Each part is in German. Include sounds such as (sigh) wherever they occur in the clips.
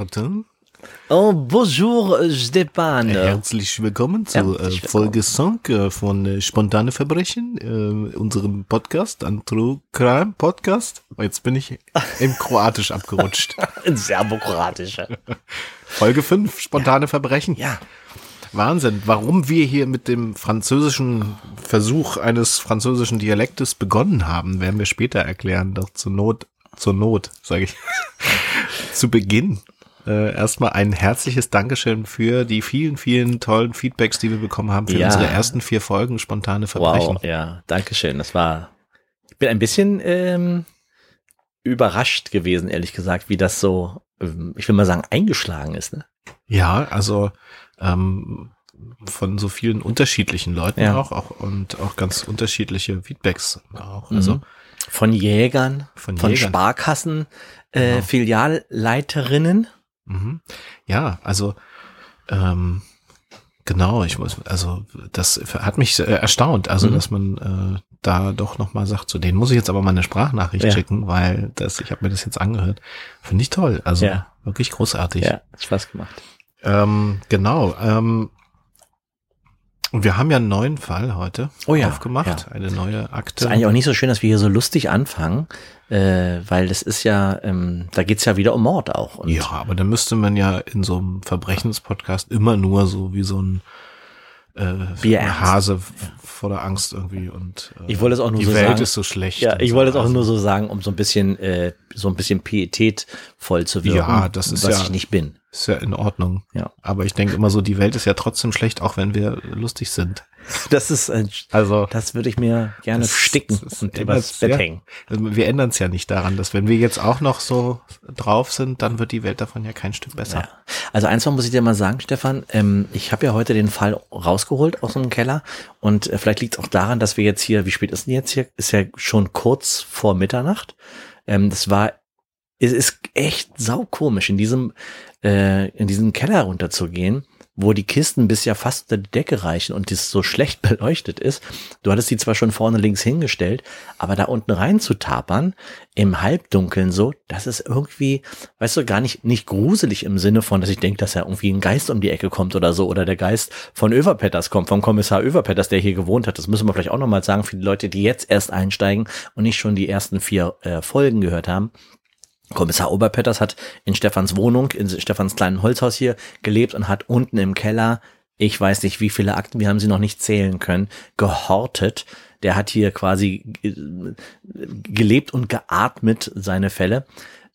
Martin. Oh, bonjour Stepan. Herzlich willkommen zu Herzlich äh, Folge 5 äh, von äh, Spontane Verbrechen, unserem Podcast, Antro Crime Podcast. Jetzt bin ich (laughs) im Kroatisch abgerutscht. Ein serbokroatischer. (laughs) Folge 5, Spontane Verbrechen. Ja. Wahnsinn, warum wir hier mit dem französischen Versuch eines französischen Dialektes begonnen haben, werden wir später erklären. Doch zur Not, zur Not, sage ich, (laughs) zu Beginn. Äh, erstmal ein herzliches Dankeschön für die vielen, vielen tollen Feedbacks, die wir bekommen haben für Ja. unsere ersten vier Folgen spontane Verbrechen. Wow, ja, danke schön. Das war, ich bin ein bisschen ähm, überrascht gewesen, ehrlich gesagt, wie das so, ähm, ich will mal sagen, eingeschlagen ist. Ne? Ja, also ähm, von so vielen unterschiedlichen Leuten Ja. auch, auch und auch ganz unterschiedliche Feedbacks auch. Also Mhm. Von Jägern, Von von, Jägern. Sparkassen, äh, Genau. Filialleiterinnen. Mhm. Ja, also ähm, genau, ich muss, also das hat mich äh, erstaunt, also Mhm. dass man äh, da doch noch mal sagt, so den muss ich jetzt aber mal eine Sprachnachricht Ja. schicken, weil das, ich habe mir das jetzt angehört, finde ich toll, also Ja. wirklich großartig. Ja, hat Spaß gemacht. Ähm, genau. Ähm, und wir haben ja einen neuen Fall heute Oh ja, aufgemacht, ja. eine neue Ist Akte. eigentlich auch nicht so schön, dass wir hier so lustig anfangen, äh, weil das ist ja, ähm, da geht's ja wieder um Mord auch. Ja, aber da müsste man ja in so einem Verbrechenspodcast immer nur so wie so ein äh. Hase vor der Angst irgendwie und äh, Ich wollte es auch nur die so Welt sagen. ist so schlecht. Ja, ich so. wollte es auch nur so sagen, um so ein bisschen, äh, so ein bisschen pietätvoll zu wirken. Ja, das ist was ja- ich nicht bin. Ist ja in Ordnung. Ja. Aber ich denke immer so, die Welt ist ja trotzdem schlecht, auch wenn wir lustig sind. Das ist, äh, Also das würde ich mir gerne sticken und übers. Bett hängen. also wir ändern es ja nicht daran, dass wenn wir jetzt auch noch so drauf sind, dann wird die Welt davon ja kein Stück besser. Ja. Also eins muss ich dir mal sagen, Stefan, ähm, ich habe ja heute den Fall rausgeholt aus dem Keller und äh, vielleicht liegt es auch daran, dass wir jetzt hier, wie spät ist denn jetzt hier? Ist ja schon kurz vor Mitternacht. Ähm, das war, es ist echt saukomisch, in diesem, äh, in diesen Keller runterzugehen, wo die Kisten bis ja fast unter die Decke reichen und das so schlecht (laughs) beleuchtet ist. Du hattest die zwar schon vorne links hingestellt, aber da unten rein zu tapern, im Halbdunkeln so, das ist irgendwie, weißt du, gar nicht, nicht gruselig im Sinne von, dass ich denke, dass ja irgendwie ein Geist um die Ecke kommt oder so, oder der Geist von Överpetters kommt, vom Kommissar Överpetters, der hier gewohnt hat. Das müssen wir vielleicht auch nochmal sagen für die Leute, die jetzt erst einsteigen und nicht schon die ersten vier äh, Folgen gehört haben. Kommissar Oberpetters hat in Stefans Wohnung, in Stefans kleinen Holzhaus hier gelebt und hat unten im Keller, ich weiß nicht wie viele Akten, wir haben sie noch nicht zählen können, gehortet. Der hat hier quasi ge- gelebt und geatmet, seine Fälle.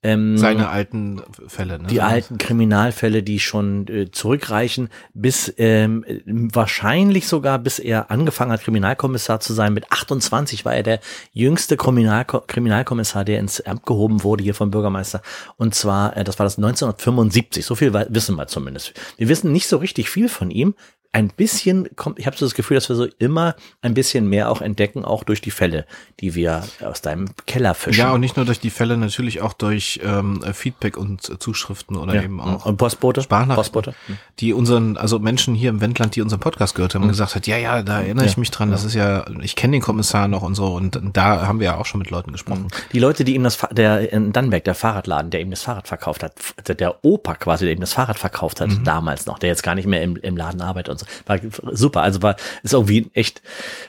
Ähm, Seine alten Fälle, ne? die alten Kriminalfälle, die schon äh, zurückreichen, bis ähm, wahrscheinlich sogar, bis er angefangen hat, Kriminalkommissar zu sein. Mit 28 war er der jüngste Kriminalko Kriminalkommissar, der ins Amt gehoben wurde hier vom Bürgermeister. Und zwar, äh, das war das 1975. So viel wissen wir zumindest. Wir wissen nicht so richtig viel von ihm. Ein bisschen kommt, ich habe so das Gefühl, dass wir so immer ein bisschen mehr auch entdecken, auch durch die Fälle, die wir aus deinem Keller fischen. Ja, und nicht nur durch die Fälle, natürlich auch durch ähm, Feedback und äh, Zuschriften oder Ja. eben auch und Postbote. Postbote. Hm. die unseren, also Menschen hier im Wendland, die unseren Podcast gehört haben, und gesagt hat, ja, ja, da erinnere ich Ja. mich dran, das ist ja, ich kenne den Kommissar noch und so und da haben wir ja auch schon mit Leuten gesprochen. Die Leute, die ihm das, der in Dannenberg, der Fahrradladen, der ihm das Fahrrad verkauft hat, der- Opa quasi, der ihm das Fahrrad verkauft hat, damals noch, der jetzt gar nicht mehr im, im Laden arbeitet und so, war super. Also war, ist irgendwie echt,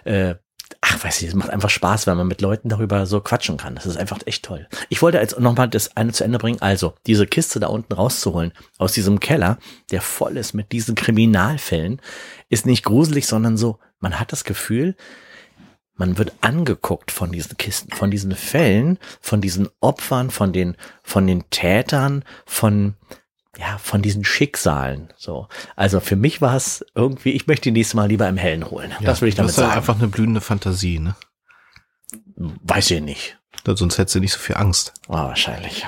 äh, ach, weiß ich, es macht einfach Spaß, wenn man mit Leuten darüber so quatschen kann. Das ist einfach echt toll. Ich wollte jetzt nochmal das eine zu Ende bringen. Also, diese Kiste da unten rauszuholen, aus diesem Keller, der voll ist mit diesen Kriminalfällen, ist nicht gruselig, sondern so, man hat das Gefühl, man wird angeguckt von diesen Kisten, von diesen Fällen, von diesen Opfern, von den, von den Tätern, von, ja, von diesen Schicksalen. So. Also für mich war es irgendwie, ich möchte die nächste Mal lieber im Hellen holen. das will ich damit das ist halt sagen. einfach eine blühende Fantasie, ne? Weiß ich nicht. Sonst hättest du nicht so viel Angst. Ah, wahrscheinlich.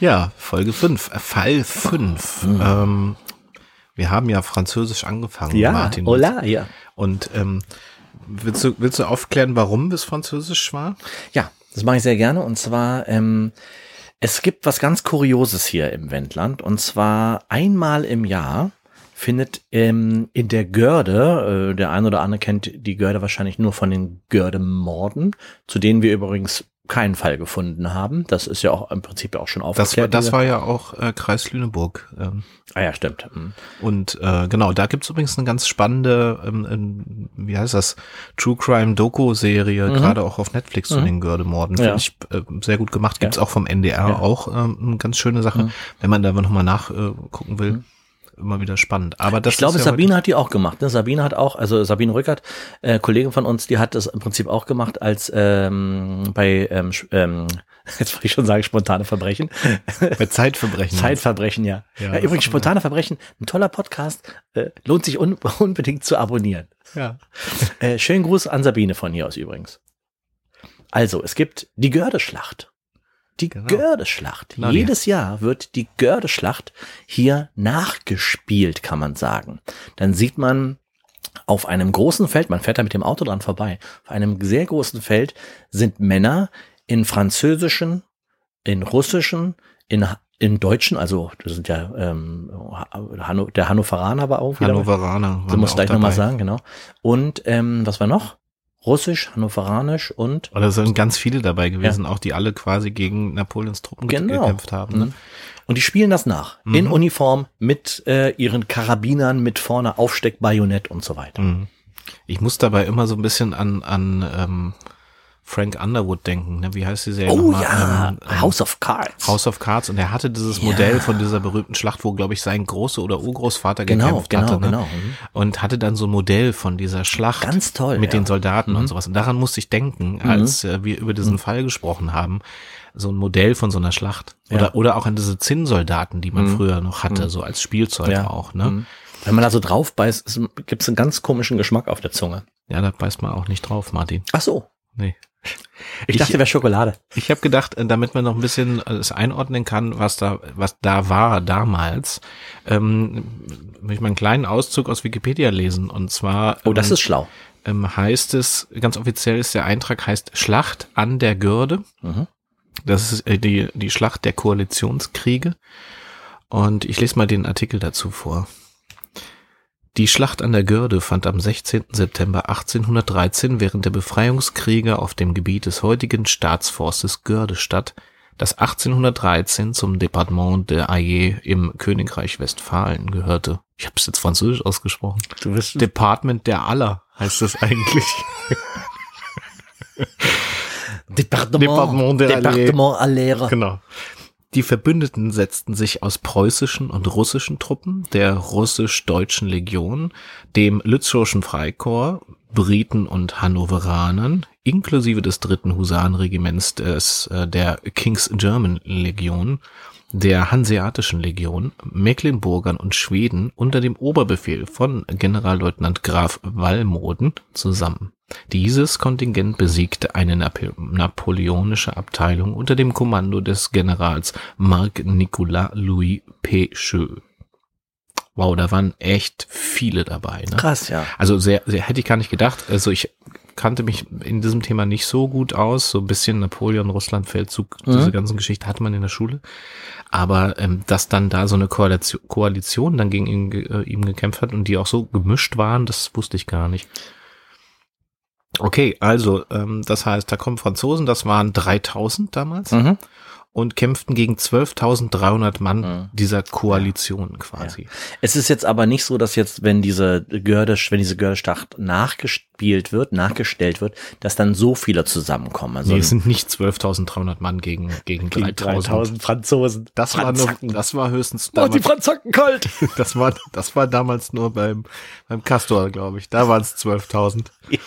Ja, (laughs) Folge 5, äh, Fall 5. Ähm, wir haben ja französisch angefangen, Ja, Martin. hola, ja. Und ähm, willst, du, willst du aufklären, warum es französisch war? Ja, das mache ich sehr gerne. Und zwar, ähm, es gibt was ganz Kurioses hier im Wendland. Und zwar einmal im Jahr findet ähm, in der Görde, äh, der ein oder andere kennt die Görde wahrscheinlich nur von den Gördemorden, zu denen wir übrigens keinen Fall gefunden haben. Das ist ja auch im Prinzip auch schon Das war, aufgeklärt. das war ja auch äh, Kreis Lüneburg. Ähm, ah ja, stimmt. Mhm. und äh, genau, da gibt's übrigens eine ganz spannende, ähm, ähm, wie heißt das, True Crime Doku-Serie, gerade auch auf Netflix zu den Gördemorden. Finde Ja. ich äh, sehr gut gemacht. Gibt's auch vom NDR Ja. auch ähm, eine ganz schöne Sache. Wenn man da nochmal nachgucken äh, will, immer wieder spannend. Aber das Ich glaube, ja Sabine hat die auch gemacht. Ne? Sabine hat auch, also Sabine Rückert, äh, Kollegin von uns, die hat das im Prinzip auch gemacht, als ähm, bei, ähm, ähm, (laughs) jetzt wollte ich schon sagen, spontane Verbrechen. bei Zeitverbrechen. (laughs) Zeitverbrechen, ja. Ja, ja. übrigens, spontane Verbrechen, ein toller Podcast, äh, lohnt sich un (laughs) unbedingt zu abonnieren. Ja. Äh, schönen Gruß an Sabine von hier aus übrigens. Also, es gibt die Gördeschlacht. Die Genau. Gördeschlacht. Genau, Jedes Jahr wird die Gördeschlacht hier nachgespielt, kann man sagen. Dann sieht man auf einem großen Feld, man fährt da mit dem Auto dran vorbei, auf einem sehr großen Feld sind Männer in französischen, in russischen, in, in deutschen, also das sind ja ähm, Hanno, der Hannoveraner war auch wieder. Hannoveraner. Du waren musst auch gleich nochmal sagen, genau. Und ähm, was war noch? Russisch, Hannoveranisch und Oder sind ganz viele dabei gewesen, auch die alle quasi gegen Napoleons Truppen ge- Genau. gekämpft haben. Ne? Mhm. Und die spielen das nach. In Uniform mit äh, ihren Karabinern, mit vorne Aufsteckbajonett und so weiter. Mhm. Ich muss dabei immer so ein bisschen an, an ähm, Frank Underwood denken. Ne? Wie heißt die Serie Oh ja, Ähm, ähm, House of Cards. House of Cards und er hatte dieses Modell von dieser berühmten Schlacht, wo glaube ich sein Große oder Urgroßvater Genau, gekämpft genau, hatte, ne? genau. Mhm. und hatte dann so ein Modell von dieser Schlacht Ganz toll, mit ja. Mhm. den Soldaten und sowas. Und daran musste ich denken, als äh, wir über diesen Fall gesprochen haben, so ein Modell von so einer Schlacht oder Ja. Mhm. oder auch an diese Zinnsoldaten, die man früher noch hatte, so als Spielzeug Ja. auch. Ne? Mhm. Wenn man da so drauf beißt, gibt es einen ganz komischen Geschmack auf der Zunge. Ja, da beißt man auch nicht drauf, Martin. Ach so. Nee. Ich, dachte, wäre Schokolade. Ich habe gedacht, äh, damit man noch ein bisschen es einordnen kann, was da, was da war damals, ähm, möchte ich mal einen kleinen Auszug aus Wikipedia lesen. Und zwar Oh, das ähm, ist schlau. ähm, heißt es, ganz offiziell ist der Eintrag heißt Schlacht an der Görde. Mhm. Das ist äh, die, die Schlacht der Koalitionskriege. Und ich lese mal den Artikel dazu vor. Die Schlacht an der Görde fand am 16. September 1813 während der Befreiungskriege auf dem Gebiet des heutigen Staatsforstes Görde statt, das 1813 zum Departement de Ayer im Königreich Westfalen gehörte. Ich habe es jetzt französisch ausgesprochen. Du bist Department der Aller heißt das eigentlich. Departement, Departement, der Departement Alera. Genau. Die Verbündeten setzten sich aus preußischen und russischen Truppen, der russisch-deutschen Legion, dem Lützowschen Freikorps, Briten und Hannoveranern, inklusive des dritten Husarenregiments des, äh, der King's German Legion, der Hanseatischen Legion, Mecklenburgern und Schweden unter dem Oberbefehl von Generalleutnant Graf Wallmoden zusammen. Dieses Kontingent besiegte eine Napo napoleonische Abteilung unter dem Kommando des Generals Marc-Nicolas Louis Pécheux. Wow, da waren echt viele dabei. Ne? Krass, ja. Also sehr, sehr hätte ich gar nicht gedacht. Also ich kannte mich in diesem Thema nicht so gut aus. So ein bisschen Napoleon, Russland, Feldzug, diese ganzen Geschichten hatte man in der Schule. Aber ähm, dass dann da so eine Koalition, Koalition dann gegen ihn, äh, ihm gekämpft hat und die auch so gemischt waren, das wusste ich gar nicht. Okay, also ähm, das heißt, da kommen Franzosen, das waren 3000 damals Mhm. Und kämpften gegen 12.300 Mann Mhm. dieser Koalition quasi. Es ist jetzt aber nicht so, dass jetzt, wenn diese Görde, wenn diese Gördeschlacht nachgespielt wird, nachgestellt wird, dass dann so viele zusammenkommen. Also Nee, es sind nicht 12.300 Mann gegen, gegen, gegen 3000. Franzosen. Das war, nur, das war höchstens Oh, die damals, Franzosen kalt. (laughs) das war, das war damals nur beim, beim Castor, glaube ich. Da waren es 12.000. ja.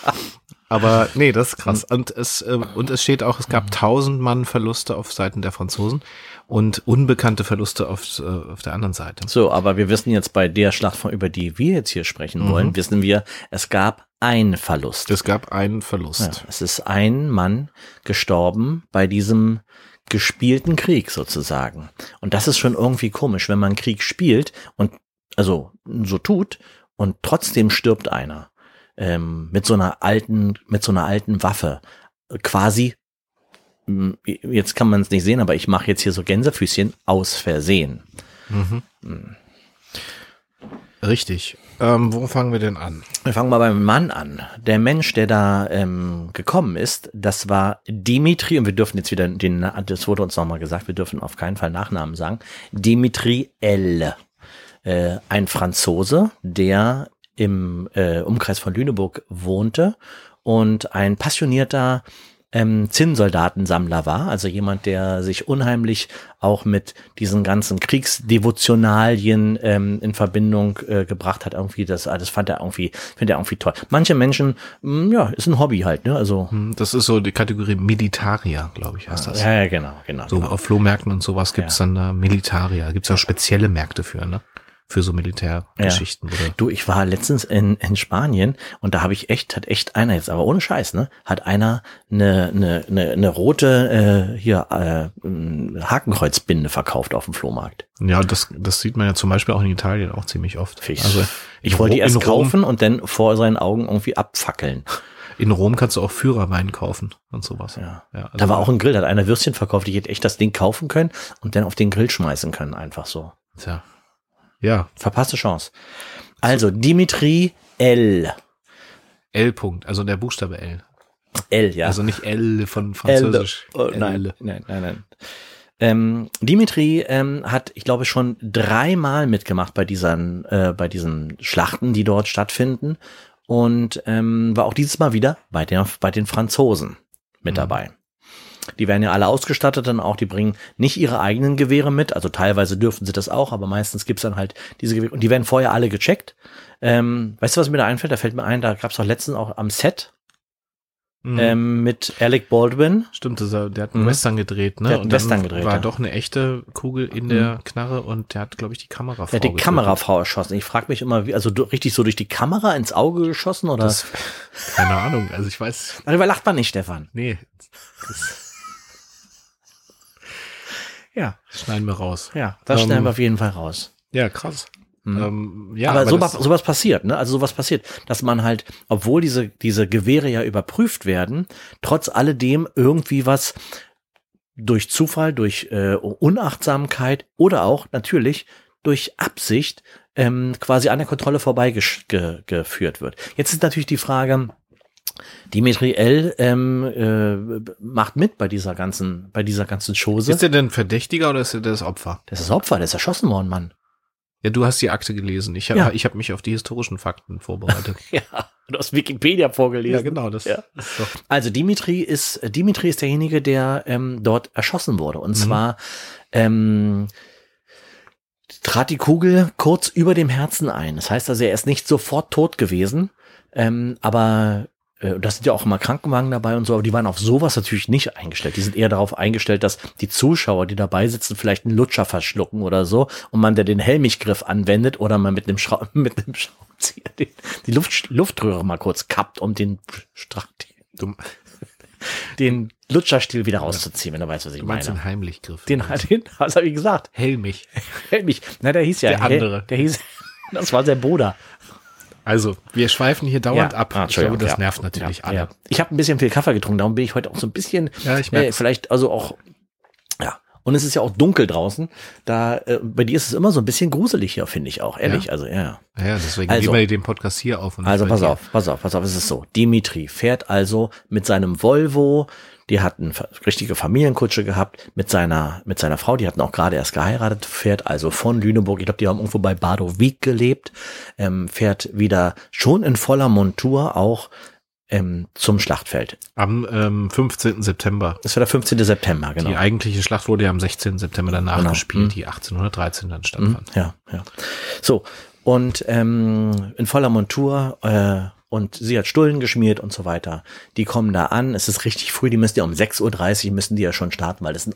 Aber (laughs) nee, das ist krass. Und es, äh, und es steht auch, es gab 1000 Mann Verluste auf Seiten der Franzosen und unbekannte Verluste auf, äh, auf der anderen Seite. So, aber wir wissen jetzt bei der Schlacht, von, über die wir jetzt hier sprechen wollen, wissen wir, es gab einen Verlust. Es gab einen Ja, Verlust. es ist ein Mann gestorben bei diesem gespielten Krieg sozusagen. Und das ist schon irgendwie komisch, wenn man Krieg spielt und also so tut und trotzdem stirbt einer ähm, mit so einer alten, mit so einer alten Waffe, quasi. Jetzt kann man es nicht sehen, aber ich mache jetzt hier so Gänsefüßchen aus Versehen. Mhm. Richtig. Ähm, wo fangen wir denn an? Wir fangen mal beim Mann an. Der Mensch, der da ähm, gekommen ist, das war Dimitri, und wir dürfen jetzt wieder den, das wurde uns nochmal gesagt, wir dürfen auf keinen Fall Nachnamen sagen, Dimitri L. Äh, ein Franzose, der im äh, Umkreis von Lüneburg wohnte und ein passionierter ähm, Zinnsoldatensammler war, also jemand, der sich unheimlich auch mit diesen ganzen Kriegsdevotionalien ähm, in Verbindung äh, gebracht hat. Irgendwie das, das fand er irgendwie, findet er irgendwie toll. Manche Menschen, mh, ja, ist ein Hobby halt, ne? Also Hm, Das ist so die Kategorie Militaria, glaube ich, heißt das. ja, ja, genau, genau. So genau. auf Flohmärkten und sowas gibt's dann da Militaria. Gibt's auch spezielle Märkte für, ne? Für so Militärgeschichten. Oder? Du, ich war letztens in, in Spanien und da habe ich echt, hat echt einer jetzt, aber ohne Scheiß, ne, hat einer eine, eine, eine, eine rote äh, hier äh, Hakenkreuzbinde verkauft auf dem Flohmarkt. Ja, das, das sieht man ja zum Beispiel auch in Italien auch ziemlich oft. Ich, Also ich wollte die erst kaufen und dann vor seinen Augen irgendwie abfackeln. In Rom kannst du auch Führerwein kaufen und sowas. Ja. ja also Da war auch ein Grill, da hat einer Würstchen verkauft, ich hätte echt das Ding kaufen können und dann auf den Grill schmeißen können, einfach so. Tja. Ja, Verpasste Chance. Also, Dimitri L. L. -Punkt, also der Buchstabe L. L, ja. Also nicht L von Französisch. Oh, L. nein, nein, nein, nein. Ähm, Dimitri ähm, hat, ich glaube, schon dreimal mitgemacht bei diesen, äh, bei diesen Schlachten, die dort stattfinden. Und ähm, war auch dieses Mal wieder bei, der, bei den Franzosen mit Mhm. Die werden ja alle ausgestattet dann auch, die bringen nicht ihre eigenen Gewehre mit, also teilweise dürfen sie das auch, aber meistens gibt's dann halt diese Gewehre und die werden vorher alle gecheckt. Ähm, weißt du, was mir da einfällt? Da fällt mir ein, da gab's doch letztens auch am Set Mhm. ähm, mit Alec Baldwin. Stimmt, das, der hat einen Mhm. Western gedreht, ne? Der hat einen Western gedreht, war ja. doch eine echte Kugel in der Knarre und der hat, glaube ich, die Kamerafrau Er hat die getötet. Kamerafrau erschossen. Ich frage mich immer, wie, also du- richtig so durch die Kamera ins Auge geschossen oder? Das, keine Ahnung, also ich weiß, Darüber lacht man nicht, Stefan. nee, das Ja, schneiden wir raus. ja, das Ähm, stellen wir auf jeden Fall raus. Ja, krass. Mhm. Ähm, ja, aber sowas, das- sowas passiert, ne? Also sowas passiert, dass man halt, obwohl diese, diese Gewehre ja überprüft werden, trotz alledem irgendwie was durch Zufall, durch äh, Unachtsamkeit oder auch natürlich durch Absicht ähm, quasi an der Kontrolle vorbeigeführt ge geführt wird. Jetzt ist natürlich die Frage, Dimitri L. Ähm, äh, macht mit bei dieser ganzen, bei dieser ganzen Chose. Ist er denn Verdächtiger oder ist er das Opfer? das ist Opfer, der ist erschossen worden, Mann. Ja, du hast die Akte gelesen. Ich habe Ja. ich hab mich auf die historischen Fakten vorbereitet. (laughs) Ja, du hast Wikipedia vorgelesen. genau. Das Ja. Also Dimitri ist äh, Dimitri ist derjenige, der ähm, dort erschossen wurde. Und Mhm. zwar ähm, trat die Kugel kurz über dem Herzen ein. Das heißt also, er ist nicht sofort tot gewesen, ähm, aber das sind ja auch immer Krankenwagen dabei und so, aber die waren auf sowas natürlich nicht eingestellt. Die sind eher darauf eingestellt, dass die Zuschauer, die dabei sitzen, vielleicht einen Lutscher verschlucken oder so und man der den Helmichgriff anwendet oder man mit einem, Schrau (laughs) mit einem Schraubenzieher die, die Luft Luftröhre mal kurz kappt, um den Strang, Du, (laughs) den Lutscherstiel wieder rauszuziehen, wenn du weißt, was ich du meinst meine. den Heimlichgriff. Den, den, (laughs) was habe ich gesagt? Helmich. Helmich. Na, der hieß ja. Der andere. Der hieß, das war sein Bruder. Also, wir schweifen hier dauernd ab. Ah, ich glaube, das ja. nervt natürlich ja, alle. Ja. Ich habe ein bisschen viel Kaffee getrunken, darum bin ich heute auch so ein bisschen, Ja, ich äh, vielleicht also auch, ja. Und es ist ja auch dunkel draußen. Da, äh, bei dir ist es immer so ein bisschen gruselig hier, finde ich auch, ehrlich. Ja? Also, ja. Ja, deswegen Also- nehmen wir den Podcast hier auf. Und Also pass auf, pass auf, pass auf, es ist so. Dimitri fährt also mit seinem Volvo, die hat eine richtige Familienkutsche gehabt, mit seiner, mit seiner Frau, die hatten auch gerade erst geheiratet, fährt also von Lüneburg, ich glaube, die haben irgendwo bei Badowik gelebt, ähm, fährt wieder schon in voller Montur auch ähm, zum Schlachtfeld. Am ähm, 15. September. Das war der 15. September, genau. Die eigentliche Schlacht wurde ja am 16. September danach Genau. gespielt, Mhm. die 1813 dann Mhm, stattfand. Ja, ja. So, und ähm, in voller Montur äh, und sie hat Stullen geschmiert und so weiter. Die kommen da an, es ist richtig früh, die müssen ja um 6.30 Uhr müssen die ja schon starten, weil das ein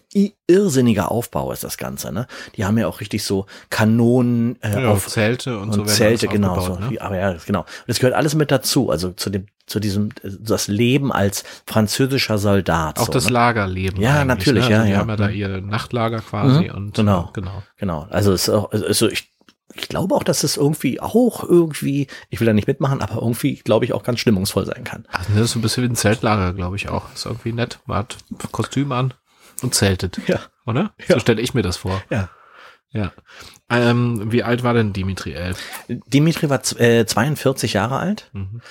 irrsinniger Aufbau ist, das Ganze. Ne? Die haben ja auch richtig so Kanonen äh, Ja, auf Zelte und, und, so Zelte, genau. So. ne? Aber ja, genau. Und das gehört alles mit dazu, also zu dem, zu diesem, das Leben als französischer Soldat. Auch so, das ne? Lagerleben. Ja, eigentlich, natürlich, ne? ja, Also die ja. haben ja da Mhm. ihr Nachtlager quasi Mhm, und genau. genau. Genau. Also es ist auch, also ich, ich glaube auch, dass es irgendwie auch irgendwie, ich will da nicht mitmachen, aber irgendwie, glaube ich, auch ganz stimmungsvoll sein kann. Ach, ne, das ist so ein bisschen wie ein Zeltlager, glaube ich auch. Ist irgendwie nett. Man hat Kostüm an und zeltet. Ja. Oder? Ja. So stelle ich mir das vor. Ja. Ja. Ähm, wie alt war denn Dimitri Elf? Dimitri war äh, 42 Jahre alt Mhm.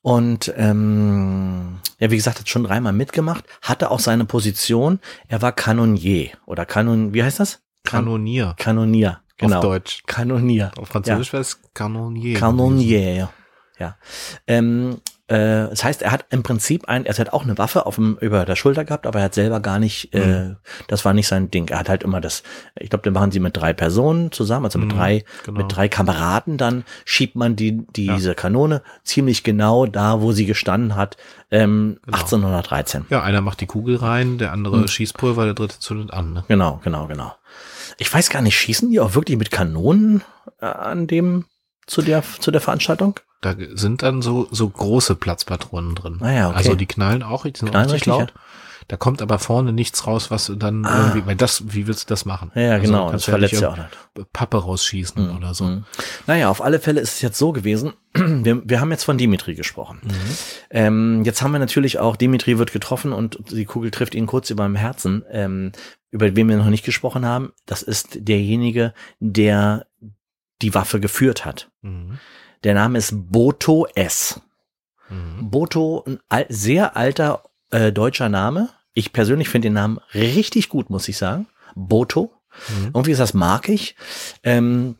und ähm, ja, wie gesagt, hat schon dreimal mitgemacht, hatte auch seine Position. Er war Kanonier oder Kanon, wie heißt das? Kan Kanonier. Kanonier, genau. Auf Deutsch. Kanonier. Auf Französisch wäre es Kanonier. Kanonier. Ja. Ähm, äh, das heißt, er hat im Prinzip ein, er hat auch eine Waffe auf dem, über der Schulter gehabt, aber er hat selber gar nicht, äh, das war nicht sein Ding. Er hat halt immer das, ich glaube, den machen sie mit drei Personen zusammen, also mit Mhm, drei, genau. mit drei Kameraden, dann schiebt man die, diese Kanone ziemlich genau da, wo sie gestanden hat, ähm, Genau. 1813. Ja, einer macht die Kugel rein, der andere Mhm. schießt Pulver, der dritte zündet an. Ne? Genau, genau, genau. Ich weiß gar nicht, schießen die auch wirklich mit Kanonen äh, an dem, zu der, zu der Veranstaltung? Da sind dann so, so große Platzpatronen drin. Ah ja, okay. Also die knallen auch, die sind Knallen auch richtig laut. Da kommt aber vorne nichts raus, was du dann Ah. irgendwie, weil das, wie willst du das machen? Ja, Also genau, das verletzt ja auch nicht. Pappe rausschießen oder so. Mhm. Naja, auf alle Fälle ist es jetzt so gewesen. (clears throat) Wir, wir haben jetzt von Dimitri gesprochen. Mhm. Ähm, jetzt haben wir natürlich auch, Dimitri wird getroffen und die Kugel trifft ihn kurz über dem Herzen. Ähm, über wen wir noch nicht gesprochen haben, das ist derjenige, der die Waffe geführt hat. Mhm. Der Name ist Boto S. Mhm. Boto, ein al sehr alter äh, deutscher Name. Ich persönlich finde den Namen richtig gut, muss ich sagen. Boto. Mhm. Irgendwie ist das mag ich. Ähm,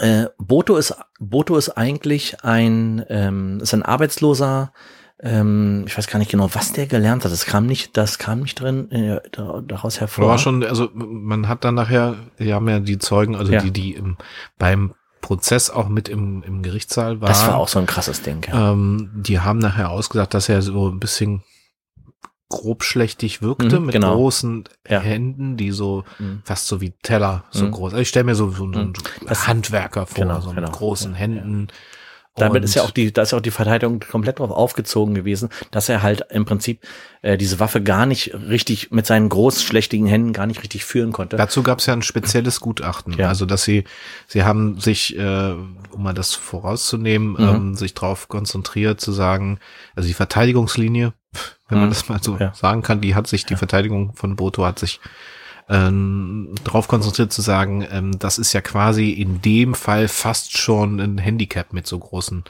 äh, Boto ist Boto ist eigentlich ein ähm, ist ein Arbeitsloser. Ähm, ich weiß gar nicht genau, was der gelernt hat. Das kam nicht, das kam nicht drin äh, da- daraus hervor. War schon, also man hat dann nachher, wir haben ja die Zeugen, also Ja. die, die im, beim Prozess auch mit im, im Gerichtssaal waren. das war auch so ein krasses Ding. Ja. Ähm, die haben nachher ausgesagt, dass er so ein bisschen grobschlächtig wirkte, Mhm, mit genau. großen Ja. Händen, die so Mhm. fast so wie Teller so Mhm. groß. Also ich stelle mir so, so einen Das- Handwerker vor, Genau, so mit genau. großen Ja, Händen. Damit Und- ist ja auch die, da ist ja auch die Verteidigung komplett drauf aufgezogen gewesen, dass er halt im Prinzip äh, diese Waffe gar nicht richtig mit seinen großschlächtigen Händen gar nicht richtig führen konnte. Dazu gab es ja ein spezielles Gutachten. Ja. Also, dass sie, sie haben sich, äh, um mal das vorauszunehmen, Mhm. ähm, sich darauf konzentriert zu sagen, also die Verteidigungslinie, wenn man Mhm. das mal so Ja. sagen kann, die hat sich, die Verteidigung von Boto hat sich ähm, darauf konzentriert zu sagen, ähm, das ist ja quasi in dem Fall fast schon ein Handicap mit so großen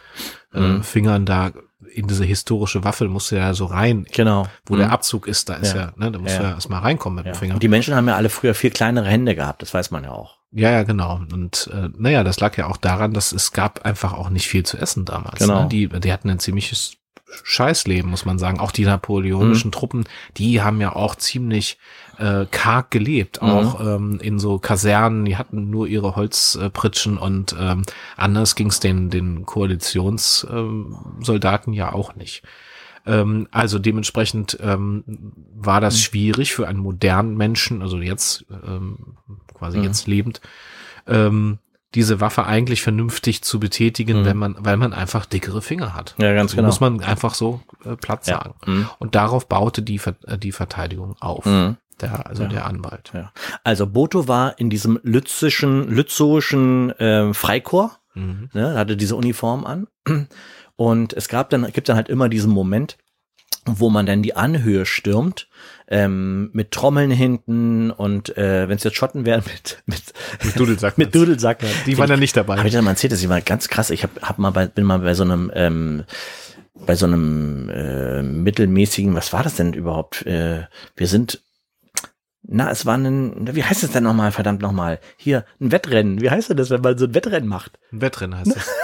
äh, Mhm. Fingern da in diese historische Waffe musst du ja so rein, genau. wo Mhm. der Abzug ist, da ist Ja. ja, ne, da musst Ja. du ja erstmal reinkommen mit ja. dem Finger. Und die Menschen haben ja alle früher viel kleinere Hände gehabt, das weiß man ja auch. Ja, ja, genau. Und äh, naja, das lag ja auch daran, dass es gab einfach auch nicht viel zu essen damals. Genau. Ne? Die, die hatten ein ziemliches Scheißleben, muss man sagen. Auch die napoleonischen Truppen, die haben ja auch ziemlich äh, karg gelebt, Mhm. auch ähm, in so Kasernen, die hatten nur ihre Holzpritschen und ähm, anders ging es den, den Koalitionssoldaten ähm, ja auch nicht. Ähm, also dementsprechend ähm, war Mhm. das schwierig für einen modernen Menschen, also jetzt ähm, quasi Mhm. jetzt lebend, ähm, diese Waffe eigentlich vernünftig zu betätigen, Mhm. wenn man, weil man einfach dickere Finger hat. Ja, ganz So genau. Muss man einfach so äh, platt Ja. sagen. Mhm. Und darauf baute die, äh, die Verteidigung auf. Mhm. Der, also Ja. der Anwalt. Ja. Also Boto war in diesem lützischen, lützoischen ähm, Freikorps, Mhm. ne, hatte diese Uniform an. Und es gab dann, gibt dann halt immer diesen Moment, wo man dann die Anhöhe stürmt, ähm, mit Trommeln hinten und äh, wenn es jetzt Schotten wären, (laughs) mit, mit, Mit Dudelsack. mit Dudelsack. Die waren ja nicht dabei. Habe ich dann mal erzählt, das mal ganz krass. Ich hab, hab mal bei, bin mal bei so einem ähm, bei so einem äh, mittelmäßigen, was war das denn überhaupt? Äh, wir sind, na, es war ein, wie heißt es denn nochmal, verdammt nochmal? Hier, ein Wettrennen. Wie heißt denn das, wenn man so ein Wettrennen macht? Ein Wettrennen heißt das. (laughs)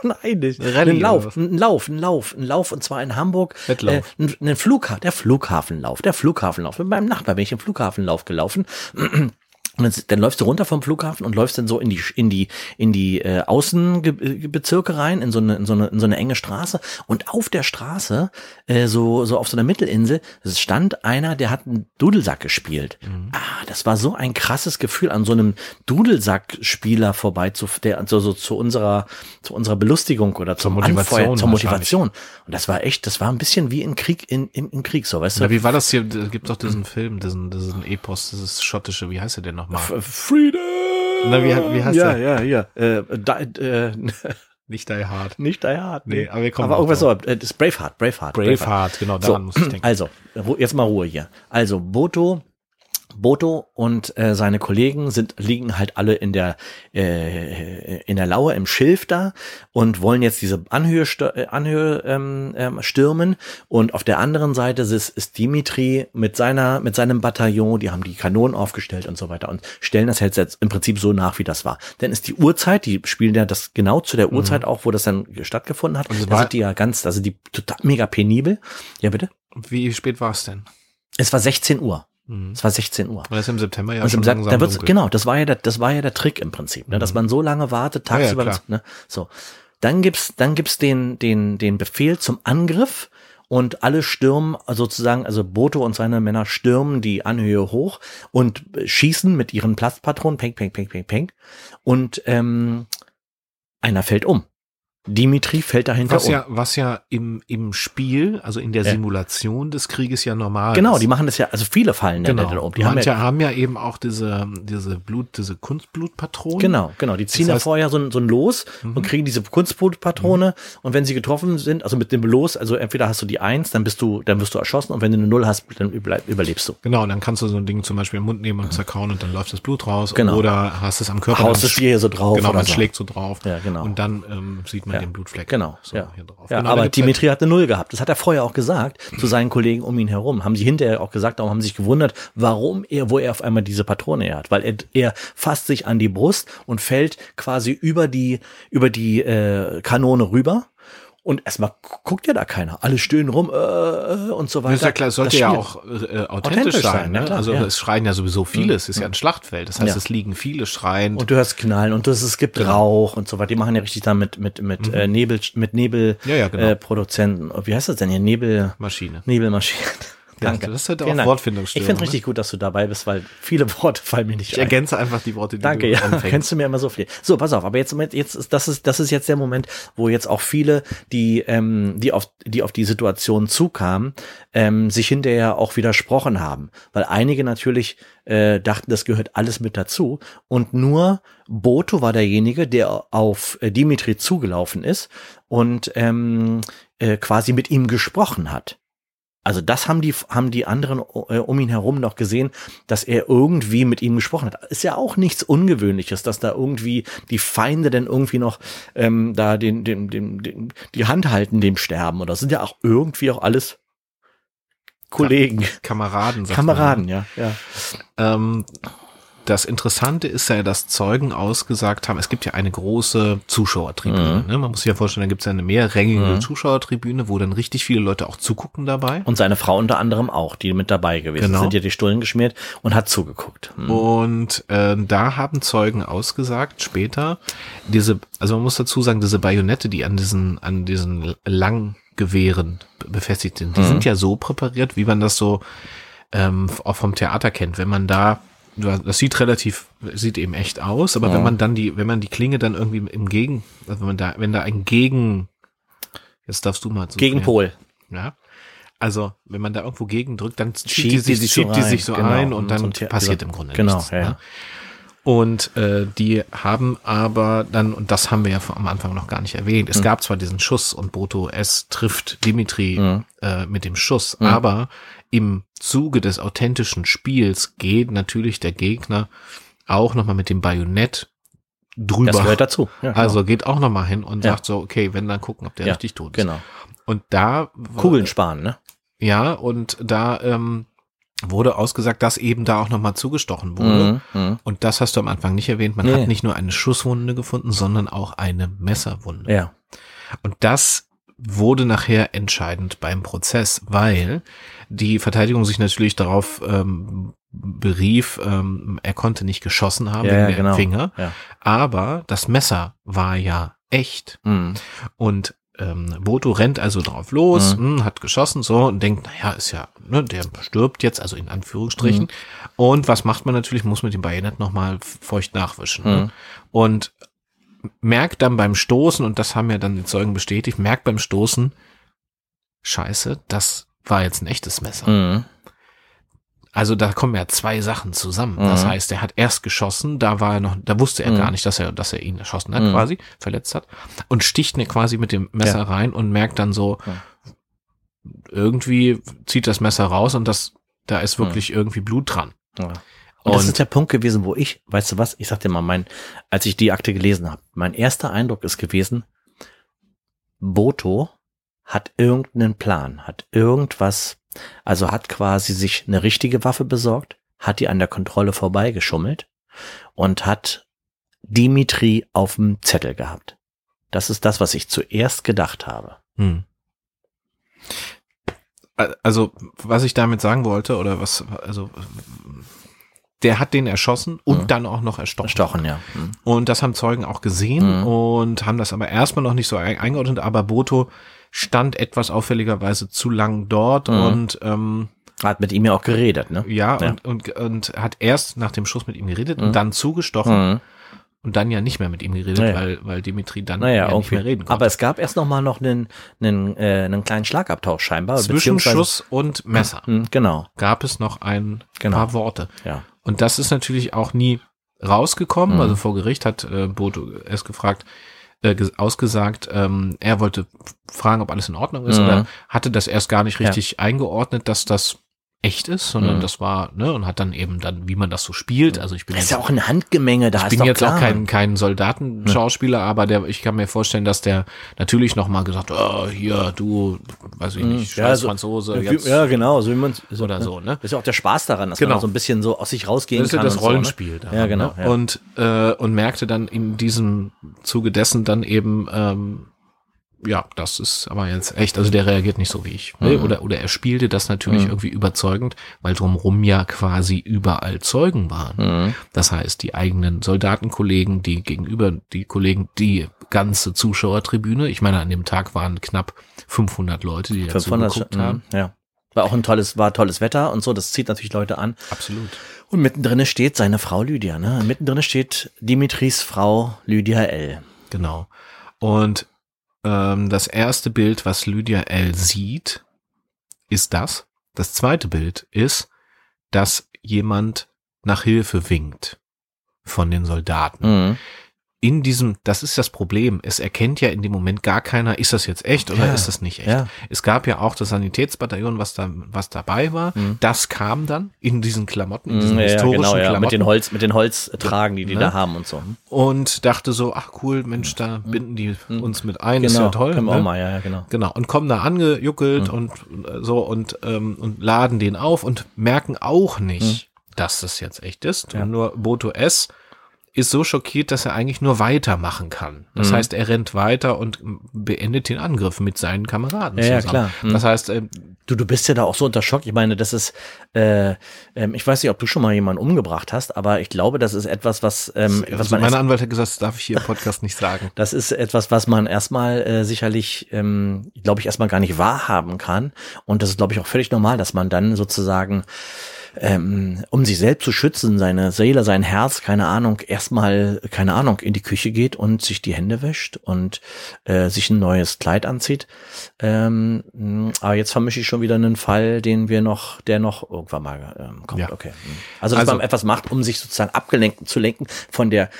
(laughs) Nein, nicht. Rallye ein Lauf, ein Lauf, ein Lauf, ein Lauf und zwar in Hamburg. Äh, ein, ein Flughafen, der Flughafenlauf, der Flughafenlauf. Mit meinem Nachbar bin ich im Flughafenlauf gelaufen. (clears throat) Und dann, läufst du runter vom Flughafen und läufst dann so in die in die in die äh, Außenbezirke rein in so eine in so eine in so eine enge Straße. Und auf der Straße äh, so so auf so einer Mittelinsel stand einer der hat einen Dudelsack gespielt. Ah das war so ein krasses Gefühl an so einem Dudelsackspieler vorbei zu der also so zu unserer zu unserer Belustigung oder zum Motivation Anfeuern, zur. Motivation. Und das war echt das war ein bisschen wie in Krieg in im, im Krieg so weißt du? Na, wie war das hier? Gibt doch diesen Film, diesen, diesen Epos, dieses schottische, wie heißt der denn nochmal? Freedom Na, wie, wie heißt ja, der? ja, ja. Äh, da, äh, (laughs) Nicht Die Hard. nicht Die Hard. Nee, aber wir kommen Aber irgendwas so. Äh, das ist Braveheart, Braveheart. Braveheart, genau, daran muss ich denken. (clears throat) Also, jetzt mal Ruhe hier. Also, Boto Boto und äh, seine Kollegen sind liegen halt alle in der äh, in der Lauer im Schilf da und wollen jetzt diese Anhöhe, äh, Anhöhe ähm, ähm, stürmen und auf der anderen Seite ist, ist Dimitri mit seiner mit seinem Bataillon, die haben die Kanonen aufgestellt und so weiter und stellen das jetzt, jetzt im Prinzip so nach, wie das war. Denn ist die Uhrzeit, die spielen ja das genau zu der Mhm. Uhrzeit auch, wo das dann stattgefunden hat. Und Da sind die ja ganz, sind die total mega penibel. Ja bitte. Wie spät war es denn? Es war 16 Uhr. Mhm. Es war 16 Uhr. Weil es im September ja Also schon langsam da wird's, dunkel. genau, das war ja der, das war ja der Trick im Prinzip, ne, dass man so lange wartet, Ja, ja, tagsüber, klar. ne, so. Dann gibt's, dann gibt's den, den, den Befehl zum Angriff und alle stürmen sozusagen, also Boto und seine Männer stürmen die Anhöhe hoch und schießen mit ihren Plastpatronen, peng, peng, peng, peng, peng. Und ähm, einer fällt um. Dimitri fällt dahinter Was um. ja, was ja im, im Spiel, also in der Ja. Simulation des Krieges ja normal genau, ist. die machen das ja, also viele fallen Genau. da um. Die haben Manche ja, haben ja eben auch diese, diese Blut, diese Kunstblutpatronen. Genau, genau. Die ziehen Das ja heißt- vorher so ein, so ein Los und kriegen diese Kunstpatrone und wenn sie getroffen sind, also mit dem Los, also entweder hast du die Eins, dann bist du, dann wirst du erschossen und wenn du eine Null hast, dann überle- überlebst du. Genau, und dann kannst du so ein Ding zum Beispiel im Mund nehmen und zerkauen und dann läuft das Blut raus. Genau. Oder hast es am Körper. Haust es hier so drauf Genau, man so. schlägt so drauf. Ja, genau. Und dann ähm, sieht man Ja. den Blutfleck. Genau, so ja. hier drauf. ja Genau, aber halt- Dimitri hat eine Null gehabt. Das hat er vorher auch gesagt zu seinen Kollegen um ihn herum. Haben sie hinterher auch gesagt, darum haben sie sich gewundert, warum er, wo er auf einmal diese Patrone her hat. Weil er, er fasst sich an die Brust und fällt quasi über die, über die äh, Kanone rüber. Und erstmal gu- guckt ja da keiner. Alle stöhnen rum äh, äh, und so weiter. Das ist ja klar, es sollte ja auch äh, authentisch, Authentisch sein, Ne? klar, also ja. es schreien ja sowieso viele, es ist ja ein Schlachtfeld. Das heißt, Ja. es liegen viele schreiend. Und du hörst Knallen und das, es gibt Rauch und so weiter. Die machen ja richtig da mit, mit, mit äh, Nebel, mit Nebel Ja, genau. äh, Produzenten. Wie heißt das denn hier? Nebel, Maschine. (laughs) Nebelmaschinen. Ja, Danke. das ist halt auch. Wortfindungsstörung, Ich finde ne? richtig gut, dass du dabei bist, weil viele (laughs) Worte fallen mir nicht Ich ein. ergänze einfach die Worte, die Danke, du ja. anfängst. Kennst du mir immer so viel. So, pass auf, aber jetzt, jetzt ist, das ist, das ist jetzt der Moment, wo jetzt auch viele, die, ähm, die auf, die auf die Situation zukamen, ähm, sich hinterher auch widersprochen haben. Weil einige natürlich, äh, dachten, das gehört alles mit dazu. Und nur Boto war derjenige, der auf äh, Dimitri zugelaufen ist und, ähm, äh, quasi mit ihm gesprochen hat. Also das haben die haben die anderen äh, um ihn herum noch gesehen, dass er irgendwie mit ihm gesprochen hat. Ist ja auch nichts Ungewöhnliches, dass da irgendwie die Feinde denn irgendwie noch ähm, da den, den, den, den die Hand halten dem Sterben oder das sind ja auch irgendwie auch alles Kollegen, Kameraden. Kameraden, ja, ja. Ähm, das Interessante ist ja, dass Zeugen ausgesagt haben, es gibt ja eine große Zuschauertribüne. Mhm. Ne? Man muss sich ja vorstellen, da gibt es ja eine mehrrängige Mhm. Zuschauertribüne, wo dann richtig viele Leute auch zugucken dabei. Und seine Frau unter anderem auch, die mit dabei gewesen Genau. sind, hat die Stullen geschmiert und hat zugeguckt. Hm. Und äh, da haben Zeugen ausgesagt später, diese, also man muss dazu sagen, diese Bajonette, die an diesen, an diesen Langgewehren be- befestigt sind, die Mhm. sind ja so präpariert, wie man das so ähm, auch vom Theater kennt. Wenn man da, das sieht relativ, sieht eben echt aus, aber Mhm. wenn man dann die, wenn man die Klinge dann irgendwie im Gegen, also wenn man da, wenn da ein Gegen, jetzt darfst du mal zu Gegenpol. ja. Also, wenn man da irgendwo gegendrückt, dann schiebt, Schiebt die die sich, so schiebt die rein, sich so genau. ein und dann so passiert im Grunde genau, nichts. ja, ja. Ne? Und äh, die haben aber dann, und das haben wir ja am Anfang noch gar nicht erwähnt, Mhm. es gab zwar diesen Schuss und Boto S trifft Dimitri Mhm. äh, mit dem Schuss, aber im Zuge des authentischen Spiels geht natürlich der Gegner auch nochmal mit dem Bajonett drüber. Das gehört dazu. Ja, genau. also geht auch nochmal hin und Ja. sagt so, okay, wenn dann gucken, ob der Ja, richtig tot ist. genau. Und da Kugeln sparen, ne? ja, und da ähm, wurde ausgesagt, dass eben da auch nochmal zugestochen wurde. Mhm. Mhm. Und das hast du am Anfang nicht erwähnt. Man Nee. hat nicht nur eine Schusswunde gefunden, sondern auch eine Messerwunde. Ja. Und das wurde nachher entscheidend beim Prozess, weil die Verteidigung sich natürlich darauf ähm, berief, ähm, er konnte nicht geschossen haben Ja, wegen ja, genau. Finger, Ja. aber das Messer war ja echt. Mhm. Und ähm, Boto rennt also drauf los, Mhm. mh, hat geschossen so und denkt, naja, ist ja, ne, der stirbt jetzt, also in Anführungsstrichen. Mhm. Und was macht man natürlich? Muss mit dem Bajonett nochmal feucht nachwischen. Ne? Mhm. Und merkt dann beim Stoßen, und das haben ja dann die Zeugen bestätigt, merkt beim Stoßen, scheiße, das war jetzt ein echtes Messer. Mhm. Also da kommen ja zwei Sachen zusammen. Das Mhm. heißt, er hat erst geschossen, da war er noch, da wusste er Mhm. gar nicht, dass er, dass er ihn erschossen hat, Mhm. quasi, verletzt hat, und sticht mir quasi mit dem Messer Ja. rein und merkt dann so, Ja. irgendwie zieht das Messer raus und das, da ist Mhm. wirklich irgendwie Blut dran. Ja. Und, das ist der Punkt gewesen, wo ich, weißt du was, ich sag dir mal, mein, als ich die Akte gelesen habe, mein erster Eindruck ist gewesen, Boto hat irgendeinen Plan, hat irgendwas, also hat quasi sich eine richtige Waffe besorgt, hat die an der Kontrolle vorbeigeschummelt und hat Dimitri auf dem Zettel gehabt. Das ist das, was ich zuerst gedacht habe. Hm. Also, was ich damit sagen wollte, oder was, also der hat den erschossen und mhm. dann auch noch erstochen. Erstochen, ja. Mhm. Und das haben Zeugen auch gesehen mhm. und haben das aber erstmal noch nicht so eingeordnet, aber Boto stand etwas auffälligerweise zu lang dort mhm. und ähm, hat mit ihm ja auch geredet, ne? Ja, ja. Und, und, und hat erst nach dem Schuss mit ihm geredet und mhm. dann zugestochen mhm und dann ja nicht mehr mit ihm geredet, naja. weil, weil Dimitri dann naja, ja nicht mehr reden konnte. Aber es gab erst noch mal noch einen, einen, äh, einen kleinen Schlagabtausch scheinbar. Zwischen Schuss und Messer. Hm, genau. Gab es noch ein genau. paar Worte. Ja. Und das ist natürlich auch nie rausgekommen. Mhm. Also vor Gericht hat äh, Boto erst gefragt, äh, ausgesagt, ähm, er wollte fragen, ob alles in Ordnung ist mhm. oder hatte das erst gar nicht richtig ja. eingeordnet, dass das echt ist, sondern mhm. das war, ne, und hat dann eben dann, wie man das so spielt. Also ich bin das ist ja auch ein Handgemenge, da Ich bin jetzt klar. auch kein, kein Soldatenschauspieler, ja. aber der, ich kann mir vorstellen, dass der natürlich nochmal gesagt, oh, hier, du, weiß ich nicht, ja, so, Franzose, jetzt, ja, genau, so wie man so, oder so, ne? Das ist ja auch der Spaß daran, dass genau. man so ein bisschen so aus sich rausgehen kann. Das ist ja das Rollenspiel. So, ne? Ja, genau. Ne? Ja. Und, äh, und merkte dann in diesem Zuge dessen dann eben, ähm, ja, das ist aber jetzt echt, also der reagiert nicht so wie ich. Ne? Mhm. Oder, oder er spielte das natürlich mhm. irgendwie überzeugend, weil drumrum ja quasi überall Zeugen waren. Mhm. Das heißt, die eigenen Soldatenkollegen, die gegenüber die Kollegen, die ganze Zuschauertribüne. Ich meine, an dem Tag waren knapp 500 Leute, die dazu geguckt haben. Ja. War auch ein tolles, war tolles Wetter und so, das zieht natürlich Leute an. Absolut. Und mittendrin steht seine Frau Lydia, ne? Mittendrin steht Dimitris Frau Lydia L. Genau. Und ähm, das erste Bild, was Lydia L. sieht, ist das. Das zweite Bild ist, dass jemand nach Hilfe winkt von den Soldaten. Mhm in diesem, das ist das Problem, es erkennt ja in dem Moment gar keiner, ist das jetzt echt oder ja, ist das nicht echt. Ja. Es gab ja auch das Sanitätsbataillon, was da, was dabei war. Mhm. Das kam dann in diesen Klamotten, in diesen ja, historischen genau, Klamotten. Mit den Holz, mit den Holztragen, die die ne? da haben und so. Und dachte so, ach cool, Mensch, da mhm. binden die mhm. uns mit ein, genau, ist ja toll. Können wir ne? auch mal, ja, ja, genau. Genau. Und kommen da angejuckelt mhm. und so und, ähm, und laden den auf und merken auch nicht, mhm. dass das jetzt echt ist. Und nur Boto S ist so schockiert, dass er eigentlich nur weitermachen kann. Das mhm. heißt, er rennt weiter und beendet den Angriff mit seinen Kameraden ja, zusammen. Ja, klar. Mhm. Das heißt, äh, du, du bist ja da auch so unter Schock. Ich meine, das ist, äh, äh, ich weiß nicht, ob du schon mal jemanden umgebracht hast, aber ich glaube, das ist etwas, was, ähm, also was man. Meine Anwalt hat gesagt, das darf ich hier im Podcast nicht sagen. (laughs) Das ist etwas, was man erstmal äh, sicherlich, ähm, glaube ich, erstmal gar nicht wahrhaben kann. Und das ist, glaube ich, auch völlig normal, dass man dann sozusagen ähm, um sich selbst zu schützen, seine Seele, sein Herz, keine Ahnung, erstmal, keine Ahnung, in die Küche geht und sich die Hände wäscht und äh, sich ein neues Kleid anzieht. Ähm, aber jetzt vermische ich schon wieder einen Fall, den wir noch, der noch irgendwann mal ähm, kommt. Ja. Okay. Also, dass also, man etwas macht, um sich sozusagen abgelenkt zu lenken von der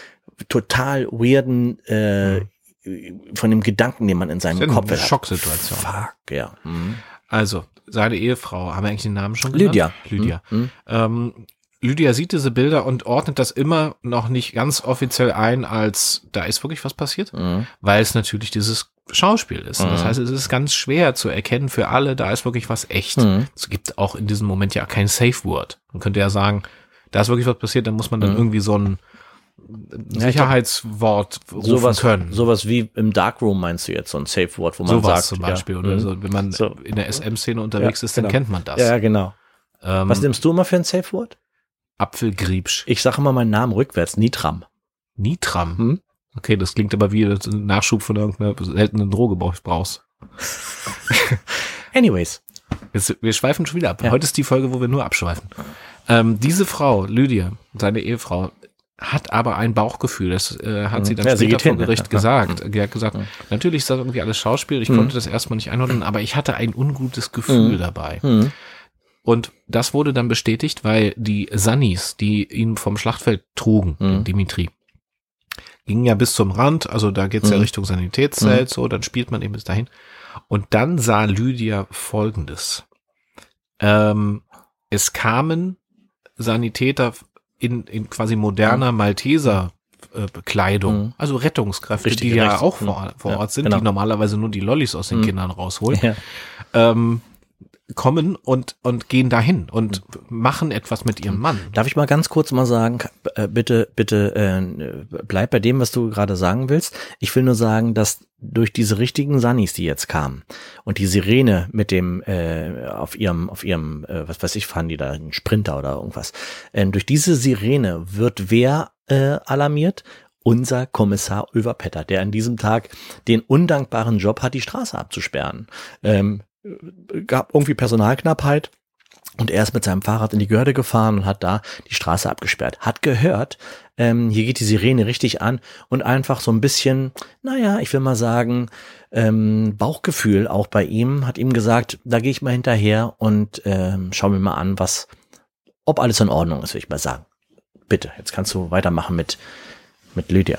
total weirden äh, mhm. von dem Gedanken, den man in seinem Kopf hat. Schocksituation. Fuck, ja. Mhm. Also, seine Ehefrau, haben wir eigentlich den Namen schon genannt? Lydia. Lydia. Mhm. Ähm, Lydia sieht diese Bilder und ordnet das immer noch nicht ganz offiziell ein, als da ist wirklich was passiert, mhm. weil es natürlich dieses Schauspiel ist. Mhm. Das heißt, es ist ganz schwer zu erkennen für alle, da ist wirklich was echt. Mhm. Es gibt auch in diesem Moment ja kein Safe Word. Man könnte ja sagen, da ist wirklich was passiert, dann muss man dann mhm. irgendwie so ein Sicherheitswort rufen sowas, können. Sowas wie im Darkroom meinst du jetzt, so ein Safe Word, wo man sowas sagt. zum Beispiel. Ja. Oder mhm. so, wenn man so. in der SM-Szene unterwegs ja, ist, dann genau. kennt man das. Ja, genau. Ähm, Was nimmst du immer für ein Safe Word? Apfelgriebsch. Ich sage immer meinen Namen rückwärts, Nitram. Nitram? Hm? Okay, das klingt aber wie ein Nachschub von irgendeiner seltenen Droge brauchst. (laughs) Anyways. Jetzt, wir schweifen schon wieder ab. Ja. Heute ist die Folge, wo wir nur abschweifen. Ähm, diese Frau, Lydia, seine Ehefrau, hat aber ein Bauchgefühl. Das äh, hat sie dann ja, später vor Gericht ja. gesagt. Ja. hat gesagt, natürlich ist das irgendwie alles Schauspiel. Ich mhm. konnte das erstmal nicht einordnen, aber ich hatte ein ungutes Gefühl mhm. dabei. Mhm. Und das wurde dann bestätigt, weil die Sannis, die ihn vom Schlachtfeld trugen, mhm. Dimitri, gingen ja bis zum Rand, also da geht's ja mhm. Richtung Sanitätszelt, mhm. so, dann spielt man eben bis dahin. Und dann sah Lydia Folgendes. Ähm, es kamen Sanitäter in, in quasi moderner Malteser äh, Bekleidung, Mhm. also Rettungskräfte, Richtige die ja auch vor, vor Ja, Ort sind, genau. die normalerweise nur die Lollis aus den Mhm. Kindern rausholen, Ja. ähm, kommen und, und gehen dahin und machen etwas mit ihrem Mann. Darf ich mal ganz kurz mal sagen, äh, bitte, bitte äh, bleib bei dem, was du gerade sagen willst. Ich will nur sagen, dass durch diese richtigen Sunnis, die jetzt kamen und die Sirene mit dem äh, auf ihrem, auf ihrem, äh, was weiß ich, fahren die da einen Sprinter oder irgendwas. Äh, durch diese Sirene wird wer äh, alarmiert? Unser Kommissar Överpetter, der an diesem Tag den undankbaren Job hat, die Straße abzusperren. Ähm, gab irgendwie Personalknappheit. Und er ist mit seinem Fahrrad in die Görde gefahren und hat da die Straße abgesperrt. Hat gehört, ähm, hier geht die Sirene richtig an und einfach so ein bisschen, naja, ich will mal sagen, ähm, Bauchgefühl auch bei ihm, hat ihm gesagt, da gehe ich mal hinterher und ähm, schau mir mal an, was, ob alles in Ordnung ist, will ich mal sagen. Bitte, jetzt kannst du weitermachen mit, mit Lydia.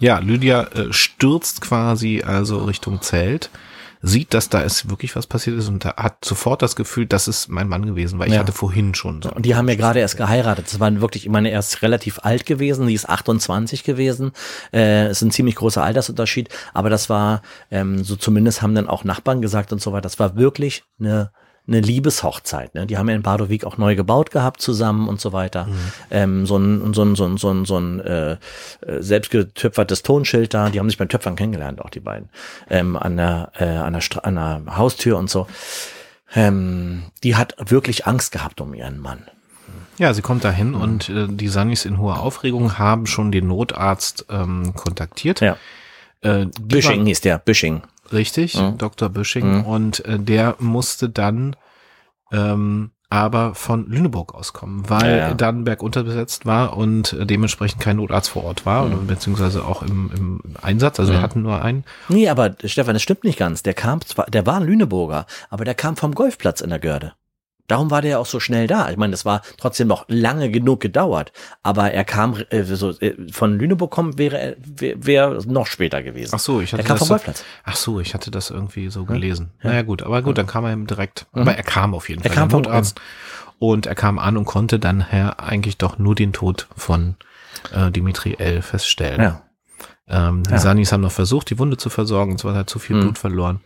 Ja, Lydia äh, stürzt quasi also Richtung Zelt, sieht, dass da ist wirklich was passiert ist und da hat sofort das Gefühl, das ist mein Mann gewesen, weil ich Ja. hatte vorhin schon so. Und die haben ja gerade erst geheiratet. Das waren wirklich, ich meine, er ist relativ alt gewesen, die ist 28 gewesen. Äh, ist ein ziemlich großer Altersunterschied, aber das war, ähm, so zumindest haben dann auch Nachbarn gesagt und so weiter, das war wirklich eine eine Liebeshochzeit. Ne? Die haben ja in Badowik auch neu gebaut gehabt zusammen und so weiter. Ähm, so ein, so ein, so ein, so ein, so ein äh, äh, selbstgetöpfertes Tonschild da. Die haben sich beim Töpfern kennengelernt, auch die beiden. Ähm, an, der, äh, an, der Stra an der Haustür und so. Ähm, die hat wirklich Angst gehabt um ihren Mann. Ja, sie kommt Mhm. dahin und äh, die Sunnis in hoher Aufregung haben schon den Notarzt ähm, kontaktiert. Ja. Äh, Büsching war- hieß der, Büsching. Richtig, Mhm. Dr. Büsching. Mhm. Und äh, der musste dann ähm, aber von Lüneburg auskommen, weil Ja, ja. Dannenberg unterbesetzt war und äh, dementsprechend kein Notarzt vor Ort war, oder beziehungsweise auch im, im Einsatz. Also wir Mhm. hatten nur einen. Nee, aber Stefan, das stimmt nicht ganz. Der kam zwar, der war ein Lüneburger, aber der kam vom Golfplatz in der Görde. Darum war der ja auch so schnell da. Ich meine, das war trotzdem noch lange genug gedauert. Aber er kam äh, so, äh, von Lüneburg kommen wäre er wäre wär noch später gewesen. Ach so, ich hatte er kam das vom so, Golfplatz. Ach so, ich hatte das irgendwie so gelesen. Naja gut, aber gut, dann kam er eben direkt. Mhm. Aber er kam auf jeden Er Fall, kam der vom- Notarzt. Und er kam an und konnte dann her eigentlich doch nur den Tod von äh, Dimitri L. feststellen. Ja. Ähm, die Ja. Sanis haben noch versucht, die Wunde zu versorgen, zwar hat zu viel Mhm. Blut verloren.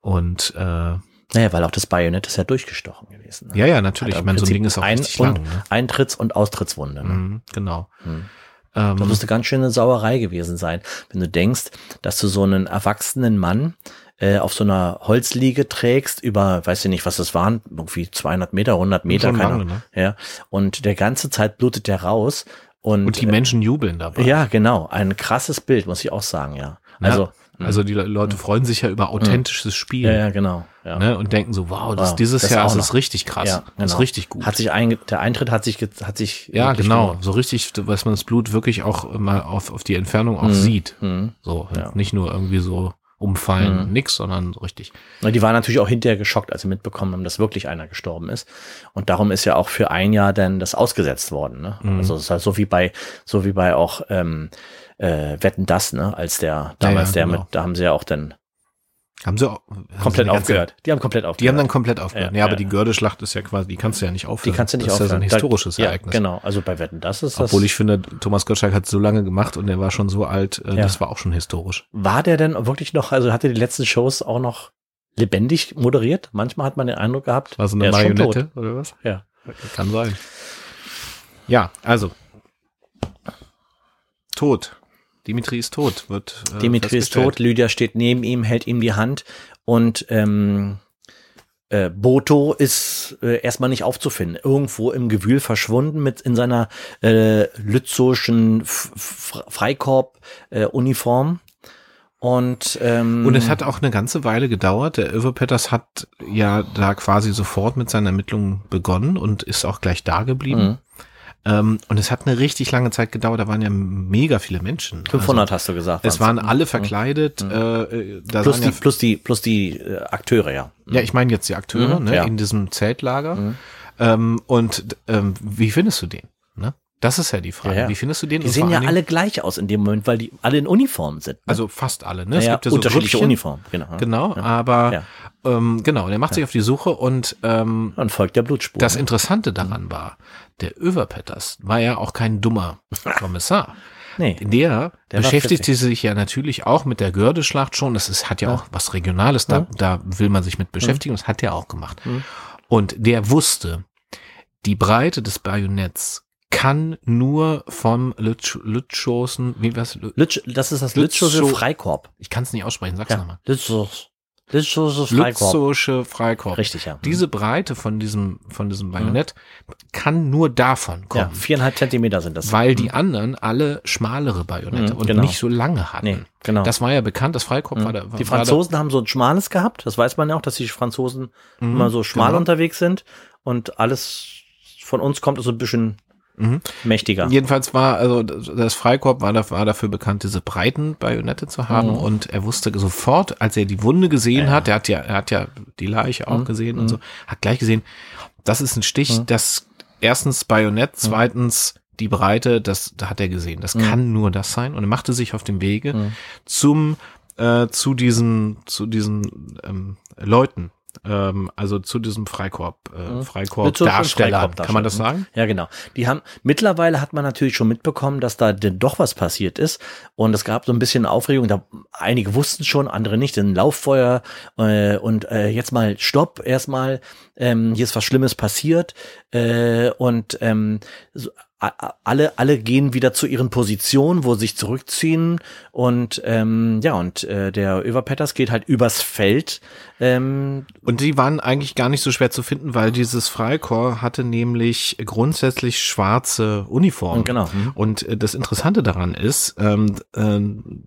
Und äh, Naja, weil auch das Bajonett ist ja durchgestochen gewesen. Ne? ja, ja, natürlich. Hat Ich meine, so ein Ding ist auch ein- richtig und lang. Ne? Eintritts- und Austrittswunde. Ne? Mhm, genau. Mhm. Ähm, Das müsste ganz schön eine Sauerei gewesen sein, wenn du denkst, dass du so einen erwachsenen Mann äh, auf so einer Holzliege trägst über, weiß ich nicht, was das waren, irgendwie 200 Meter, 100 Meter, keine Ahnung. Ja, und der ganze Zeit blutet der raus und, und die Menschen jubeln dabei. äh, ja, genau, ein krasses Bild, muss ich auch sagen, ja. Also, ja, also die Le- Leute freuen sich ja über authentisches Spiel. ja, ja, genau, ja. Ne, und denken so, wow, das, Wow, dieses das Jahr ist es richtig krass. Ja, Das ist genau. richtig gut. Hat sich ein, der Eintritt hat sich, hat sich ja, genau. gelohnt. So richtig, dass man das Blut wirklich auch mal auf, auf die Entfernung auch Mhm. sieht. Mhm. So, Ja. nicht nur irgendwie so umfallen, Mhm. nix, sondern so richtig. Na, Die waren natürlich auch hinterher geschockt, als sie mitbekommen haben, dass wirklich einer gestorben ist. Und darum ist ja auch für ein Jahr dann das ausgesetzt worden. Ne? Mhm. Also es ist halt so wie bei, so wie bei auch ähm, äh, Wetten das, ne? Als der damals ja, der genau. mit, da haben sie ja auch dann Haben sie auch, haben sie komplett ganze- aufgehört. Die haben komplett aufgehört. Die haben dann komplett aufgehört. Ja, Ja, aber ja. die Gördeschlacht ist ja quasi, die kannst du ja nicht die aufhören. kannst du nicht das ist ja so ein aufhören. Da- historisches ja, Ereignis. Genau, also bei Wetten das ist das. Obwohl ich finde, Thomas Gottschalk hat so lange gemacht und er war schon so alt, äh, Ja. das war auch schon historisch. war der denn wirklich noch, also hatte die letzten Shows auch noch lebendig moderiert? Manchmal hat man den Eindruck gehabt, War so eine er ist schon tot. Marionette oder was? Ja. Kann sein. Ja, also. Tot. Dimitri ist tot, wird. Äh, Dimitri ist tot, Lydia steht neben ihm, hält ihm die Hand und ähm, äh, Boto ist äh, erstmal nicht aufzufinden. Irgendwo im Gewühl verschwunden mit in seiner äh, F Freikorb-Uniform. und ähm, Und es hat auch eine ganze Weile gedauert. Der Irve Petters hat ja da quasi sofort mit seinen Ermittlungen begonnen und ist auch gleich da geblieben. Mhm. Ähm, und es hat eine richtig lange Zeit gedauert. Da waren ja mega viele Menschen. 500 Also, hast du gesagt. es waren alle verkleidet. Äh, äh, da plus die, ja, plus die, plus die äh, Akteure, ja. ja, ich meine jetzt die Akteure Mhm, ne, ja. in diesem Zeltlager. Mhm. Ähm, und ähm, wie findest du den? Das ist ja die Frage. Ja, ja. Wie findest du den? Die sehen ja alle gleich aus in dem Moment, weil die alle in Uniform sind. Ne? also fast alle, ne? Es ja, gibt ja so unterschiedliche Grüppchen. Uniformen, genau. Genau, Ja. aber Ja. ähm, genau, der macht sich auf die Suche und ähm, Und folgt der Blutspur. das ne? Interessante daran war, der Överpetters war ja auch kein dummer (laughs) Kommissar. nee. Der, Der war beschäftigte sich ja natürlich auch mit der Gördeschlacht schon. Das ist, hat ja, auch was Regionales, da, da will man sich mit beschäftigen. Das hat er auch gemacht. Und der wusste, die Breite des Bajonetts kann nur vom Lütsch, Lütschosen, wie was? Lütsch, das ist das Lützsche Freikorb. Ich kann es nicht aussprechen, sag's Ja, nochmal. Lützsche Lützsche Freikorb. Lützowsche Freikorb. Richtig, ja. Diese Breite von diesem, von diesem Bajonett kann nur davon Ja, kommen. viereinhalb Zentimeter sind das. Weil die anderen alle schmalere Bajonette Mhm, und genau. nicht so lange hatten. Nee, genau. Das war ja bekannt, das Freikorb war da. die war da- Franzosen haben so ein schmales gehabt. Das weiß man ja auch, dass die Franzosen immer so schmal genau. unterwegs sind. Und alles von uns kommt so ein bisschen Mhm. mächtiger. Jedenfalls war, also das Freikorb war, da, war dafür bekannt, diese breiten Bajonette zu haben Mhm. und er wusste sofort, als er die Wunde gesehen hat, er hat ja, er hat ja die Leiche Mhm. auch gesehen und so, hat gleich gesehen, das ist ein Stich, das erstens Bajonett, Mhm. zweitens die Breite, das da hat er gesehen. Das kann nur das sein und er machte sich auf den Wege Mhm. zum äh, zu diesen zu diesen ähm, Leuten, ähm, also zu diesem Freikorb, äh, Freikorb Mit so einem Darsteller, Freikorb- kann man das Darsteller. sagen? Ja, genau. Die haben, mittlerweile hat man natürlich schon mitbekommen, dass da denn doch was passiert ist. Und es gab so ein bisschen Aufregung. Da, einige wussten schon, andere nicht. Ein Lauffeuer äh, und äh, jetzt mal Stopp, erstmal. Ähm, hier ist was Schlimmes passiert. Äh, und ähm, so, alle, alle gehen wieder zu ihren Positionen, wo sie sich zurückziehen. Und ähm, ja, und äh, der Överpetters geht halt übers Feld. Ähm, Und die waren eigentlich gar nicht so schwer zu finden, weil dieses Freikorps hatte nämlich grundsätzlich schwarze Uniformen. Genau. Mhm. Und äh, das Interessante daran ist, ähm, ähm,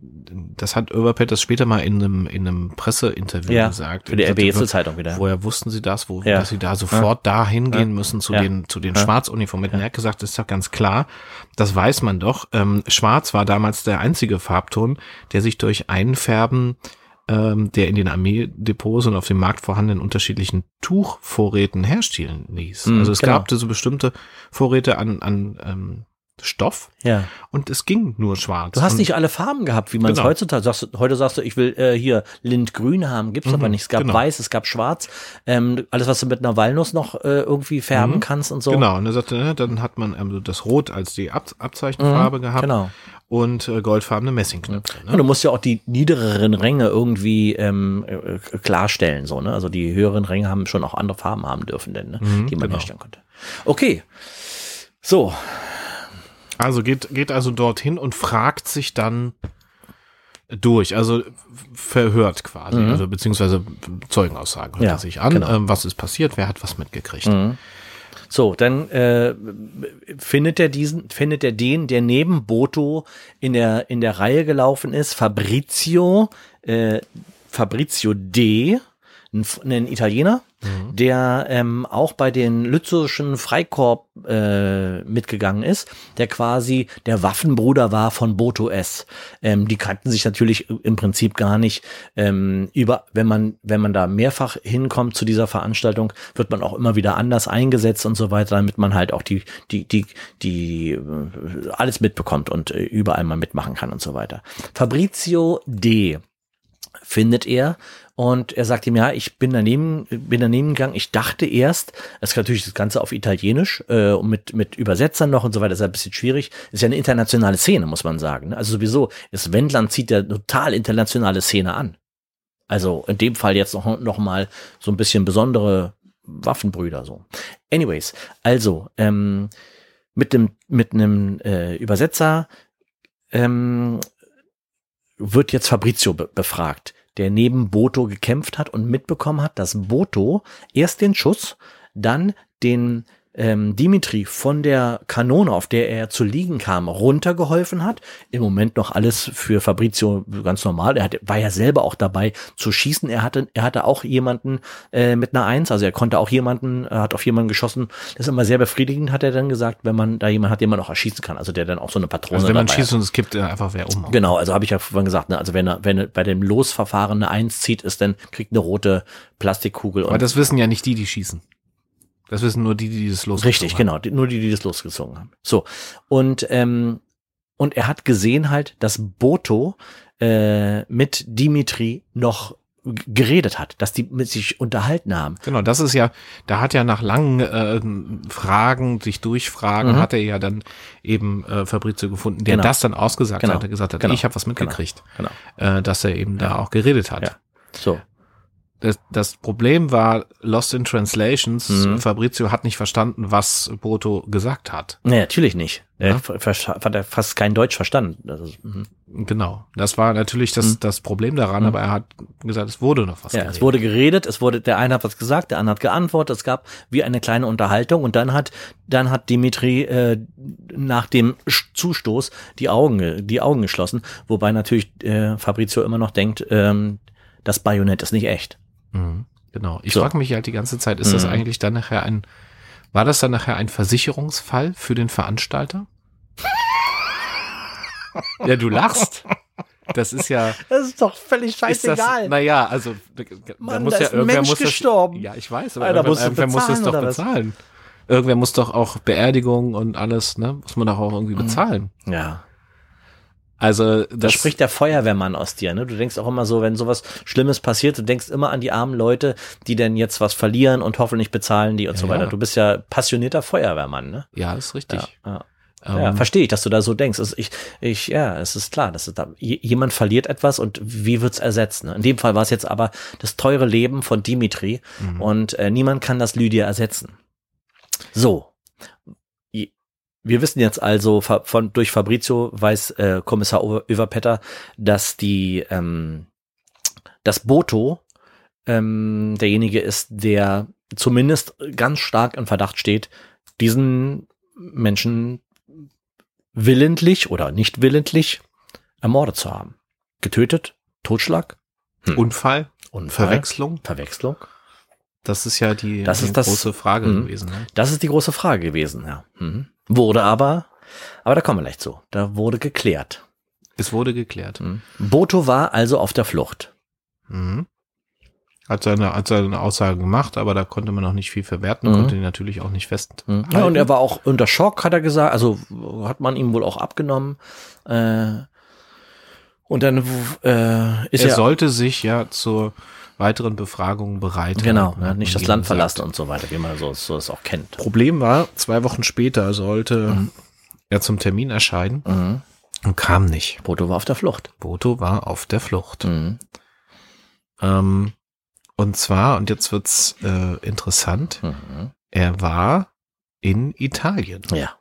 das hat Oberpet später mal in einem, in einem Presseinterview ja, gesagt. für die sagte, RB-Zeitung wieder. Woher wussten Sie das, wo, Ja. dass Sie da sofort da hingehen müssen zu Ja. den, zu den Schwarzuniformen? Er hat gesagt, das ist doch ganz klar. Das weiß man doch. Ähm, Schwarz war damals der einzige Farbton, der sich durch Einfärben ähm, der in den Armeedepots und auf dem Markt vorhandenen unterschiedlichen Tuchvorräten herstellen ließ. Mhm, also es genau. gab so bestimmte Vorräte an, an ähm, Stoff Ja. und es ging nur schwarz. Du hast und, nicht alle Farben gehabt, wie man es Genau. heutzutage sagst. du- Heute sagst du, ich will äh, hier Lindgrün haben, gibt's aber nicht. Es gab genau. Weiß, es gab Schwarz, ähm, alles was du mit einer Walnuss noch äh, irgendwie färben kannst und so. Genau, und er sagte, ne, dann hat man ähm, das Rot als die Ab Abzeichenfarbe gehabt genau. und äh, goldfarbene Messingknöpfe. Ne? Und du musst ja auch die niedereren Ränge irgendwie ähm, äh, klarstellen, so ne. Also die höheren Ränge haben schon auch andere Farben haben dürfen, denn ne, die man genau. herstellen konnte. Okay, so Also geht, geht also dorthin und fragt sich dann durch, also verhört quasi, also beziehungsweise Zeugenaussagen hört Mhm. Ja, er sich an, genau. Mhm. ähm, was ist passiert, wer hat was mitgekriegt. So, dann äh, findet er diesen, findet er den, der neben Boto in der in der Reihe gelaufen ist, Fabrizio, äh, Fabrizio D, ein, ein Italiener, der ähm, auch bei den Lützowischen Freikorb äh, mitgegangen ist, der quasi der Waffenbruder war von Boto S. Ähm, die kannten sich natürlich im Prinzip gar nicht. Ähm, über, wenn man wenn man da mehrfach hinkommt zu dieser Veranstaltung, wird man auch immer wieder anders eingesetzt und so weiter, damit man halt auch die die die die äh, alles mitbekommt und äh, überall mal mitmachen kann und so weiter. Fabrizio D findet er und er sagt ihm, ja, ich bin daneben, bin daneben gegangen. Ich dachte erst, es ist natürlich das Ganze auf Italienisch äh, und mit, mit Übersetzern noch und so weiter, ist ein bisschen schwierig. Ist ja eine internationale Szene, muss man sagen. ne? Also sowieso, das Wendland zieht ja total internationale Szene an. Also in dem Fall jetzt noch, noch mal so ein bisschen besondere Waffenbrüder so. Anyways, also ähm, mit dem mit einem äh, Übersetzer ähm, wird jetzt Fabrizio be befragt, der neben Boto gekämpft hat und mitbekommen hat, dass Boto erst den Schuss, dann den ähm, Dimitri von der Kanone, auf der er zu liegen kam, runtergeholfen hat. Im Moment noch alles für Fabrizio ganz normal. Er hat, war ja selber auch dabei zu schießen. Er hatte, er hatte auch jemanden äh, mit einer Eins, also er konnte auch jemanden, er hat auf jemanden geschossen. Das ist immer sehr befriedigend, hat er dann gesagt, wenn man da jemanden hat, den man auch erschießen kann. Also der dann auch so eine Patrone Also wenn man dabei hat. schießt und es kippt äh, einfach wer um. Genau, also habe ich ja vorhin gesagt, ne, also wenn er, wenn er bei dem Losverfahren eine Eins zieht, ist dann kriegt eine rote Plastikkugel Aber das wissen ja nicht die, die schießen. Das wissen nur die, die das losgezogen Richtig, haben. genau. Die, nur die, die das losgezogen haben. So. Und, ähm, und er hat gesehen halt, dass Boto äh, mit Dimitri noch geredet hat, dass die mit sich unterhalten haben. Genau, das ist ja, da hat ja nach langen äh, Fragen, sich durchfragen, Mhm. hat er ja dann eben äh, Fabrizio gefunden, der Genau. das dann ausgesagt Genau. hat, der gesagt hat, Genau. ich habe was mitgekriegt, Genau. äh, dass er eben da auch geredet hat. Ja. So. Das, das Problem war Lost in Translations. Mhm. Fabrizio hat nicht verstanden, was Boto gesagt hat. Nee, natürlich nicht. Er Ja. hat er fast kein Deutsch verstanden. Mhm. Genau. Das war natürlich das, Mhm. das Problem daran, Mhm. aber er hat gesagt, es wurde noch was. Ja, geredet. es wurde geredet, es wurde, der eine hat was gesagt, der andere hat geantwortet, es gab wie eine kleine Unterhaltung und dann hat, dann hat Dimitri äh, nach dem Zustoß die Augen, ge- die Augen geschlossen, wobei natürlich äh, Fabrizio immer noch denkt, ähm, das Bajonett ist nicht echt. Mhm. Genau. Ich So. frage mich halt die ganze Zeit, ist das Mhm. eigentlich dann nachher ein, war das dann nachher ein Versicherungsfall für den Veranstalter? ja, du lachst. Das ist ja. Das ist doch völlig das, naja, also Mann, muss da ja ist ein irgendwer Mensch muss gestorben. Das, ja, ich weiß, aber Alter, irgendwer, irgendwer muss das bezahlen, doch was? bezahlen. Irgendwer muss doch auch Beerdigung und alles, ne? Muss man doch auch irgendwie Mhm. bezahlen. Ja, Also da das spricht der Feuerwehrmann aus dir, ne? Du denkst auch immer so, wenn sowas Schlimmes passiert, du denkst immer an die armen Leute, die denn jetzt was verlieren und hoffentlich bezahlen die und so Ja, weiter. ja. Du bist ja passionierter Feuerwehrmann, ne? ja, ist richtig. Ja, ja. Ähm, Ja, verstehe ich, dass du da so denkst. Also ich, ich, ja, es ist klar, dass es da, jemand verliert etwas und wie wird's ersetzt? Ne? In dem Fall war es jetzt aber das teure Leben von Dimitri mhm. und äh, niemand kann das Lydia ersetzen. So. Wir wissen jetzt also von durch Fabrizio weiß äh, Kommissar Överpetter, dass die ähm, das Boto ähm, derjenige ist, der zumindest ganz stark in Verdacht steht, diesen Menschen willentlich oder nicht willentlich ermordet zu haben. Getötet, Totschlag, Unfall, Unfall, Verwechslung, Verwechslung. das ist ja die, Das die ist das- große Frage Mhm. gewesen. Ne? Das ist die große Frage gewesen, ja. Mhm. Wurde aber, aber da kommen wir gleich zu. Da wurde geklärt. Es wurde geklärt. Mhm. Boto war also auf der Flucht. Mhm. Hat seine, hat seine Aussage gemacht, aber da konnte man noch nicht viel verwerten, Mhm. konnte ihn natürlich auch nicht festhalten. Ja, und er war auch unter Schock, hat er gesagt. Also hat man ihm wohl auch abgenommen. Äh, und dann äh, ist er er, sollte sich ja zur weiteren Befragung bereit genau, ne, hat nicht das Land verlassen und so weiter, wie man so, so es auch kennt. Problem war, zwei Wochen später sollte Mhm. er zum Termin erscheinen Mhm. und kam nicht. Boto war auf der Flucht. Boto war auf der Flucht. Mhm. Ähm, und zwar, und jetzt wird's äh, interessant, Mhm. er war in Italien. Ja.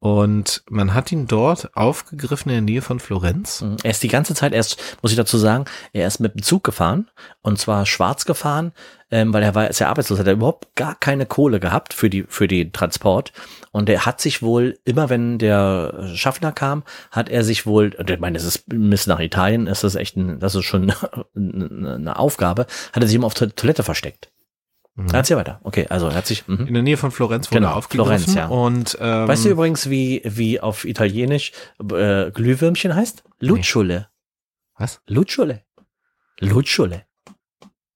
Und man hat ihn dort aufgegriffen in der Nähe von Florenz. Mhm. Er ist die ganze Zeit erst, muss ich dazu sagen, er ist mit dem Zug gefahren und zwar schwarz gefahren, ähm, weil er war ja arbeitslos, hat er überhaupt gar keine Kohle gehabt für die für den Transport und er hat sich wohl immer, wenn der Schaffner kam, hat er sich wohl, ich meine, es ist bis nach Italien, ist das echt, ein, das ist schon (laughs) eine Aufgabe, hat er sich immer auf der Toilette versteckt. Mhm. Erzähl weiter. Okay, also er hat sich. Mhm. In der Nähe von Florenz wurde Genau, er aufgegriffen. Florenz, ja. Und ähm, Weißt du übrigens, wie wie auf Italienisch äh, Glühwürmchen heißt? Lucciole. was? Lucciole. Lucciole.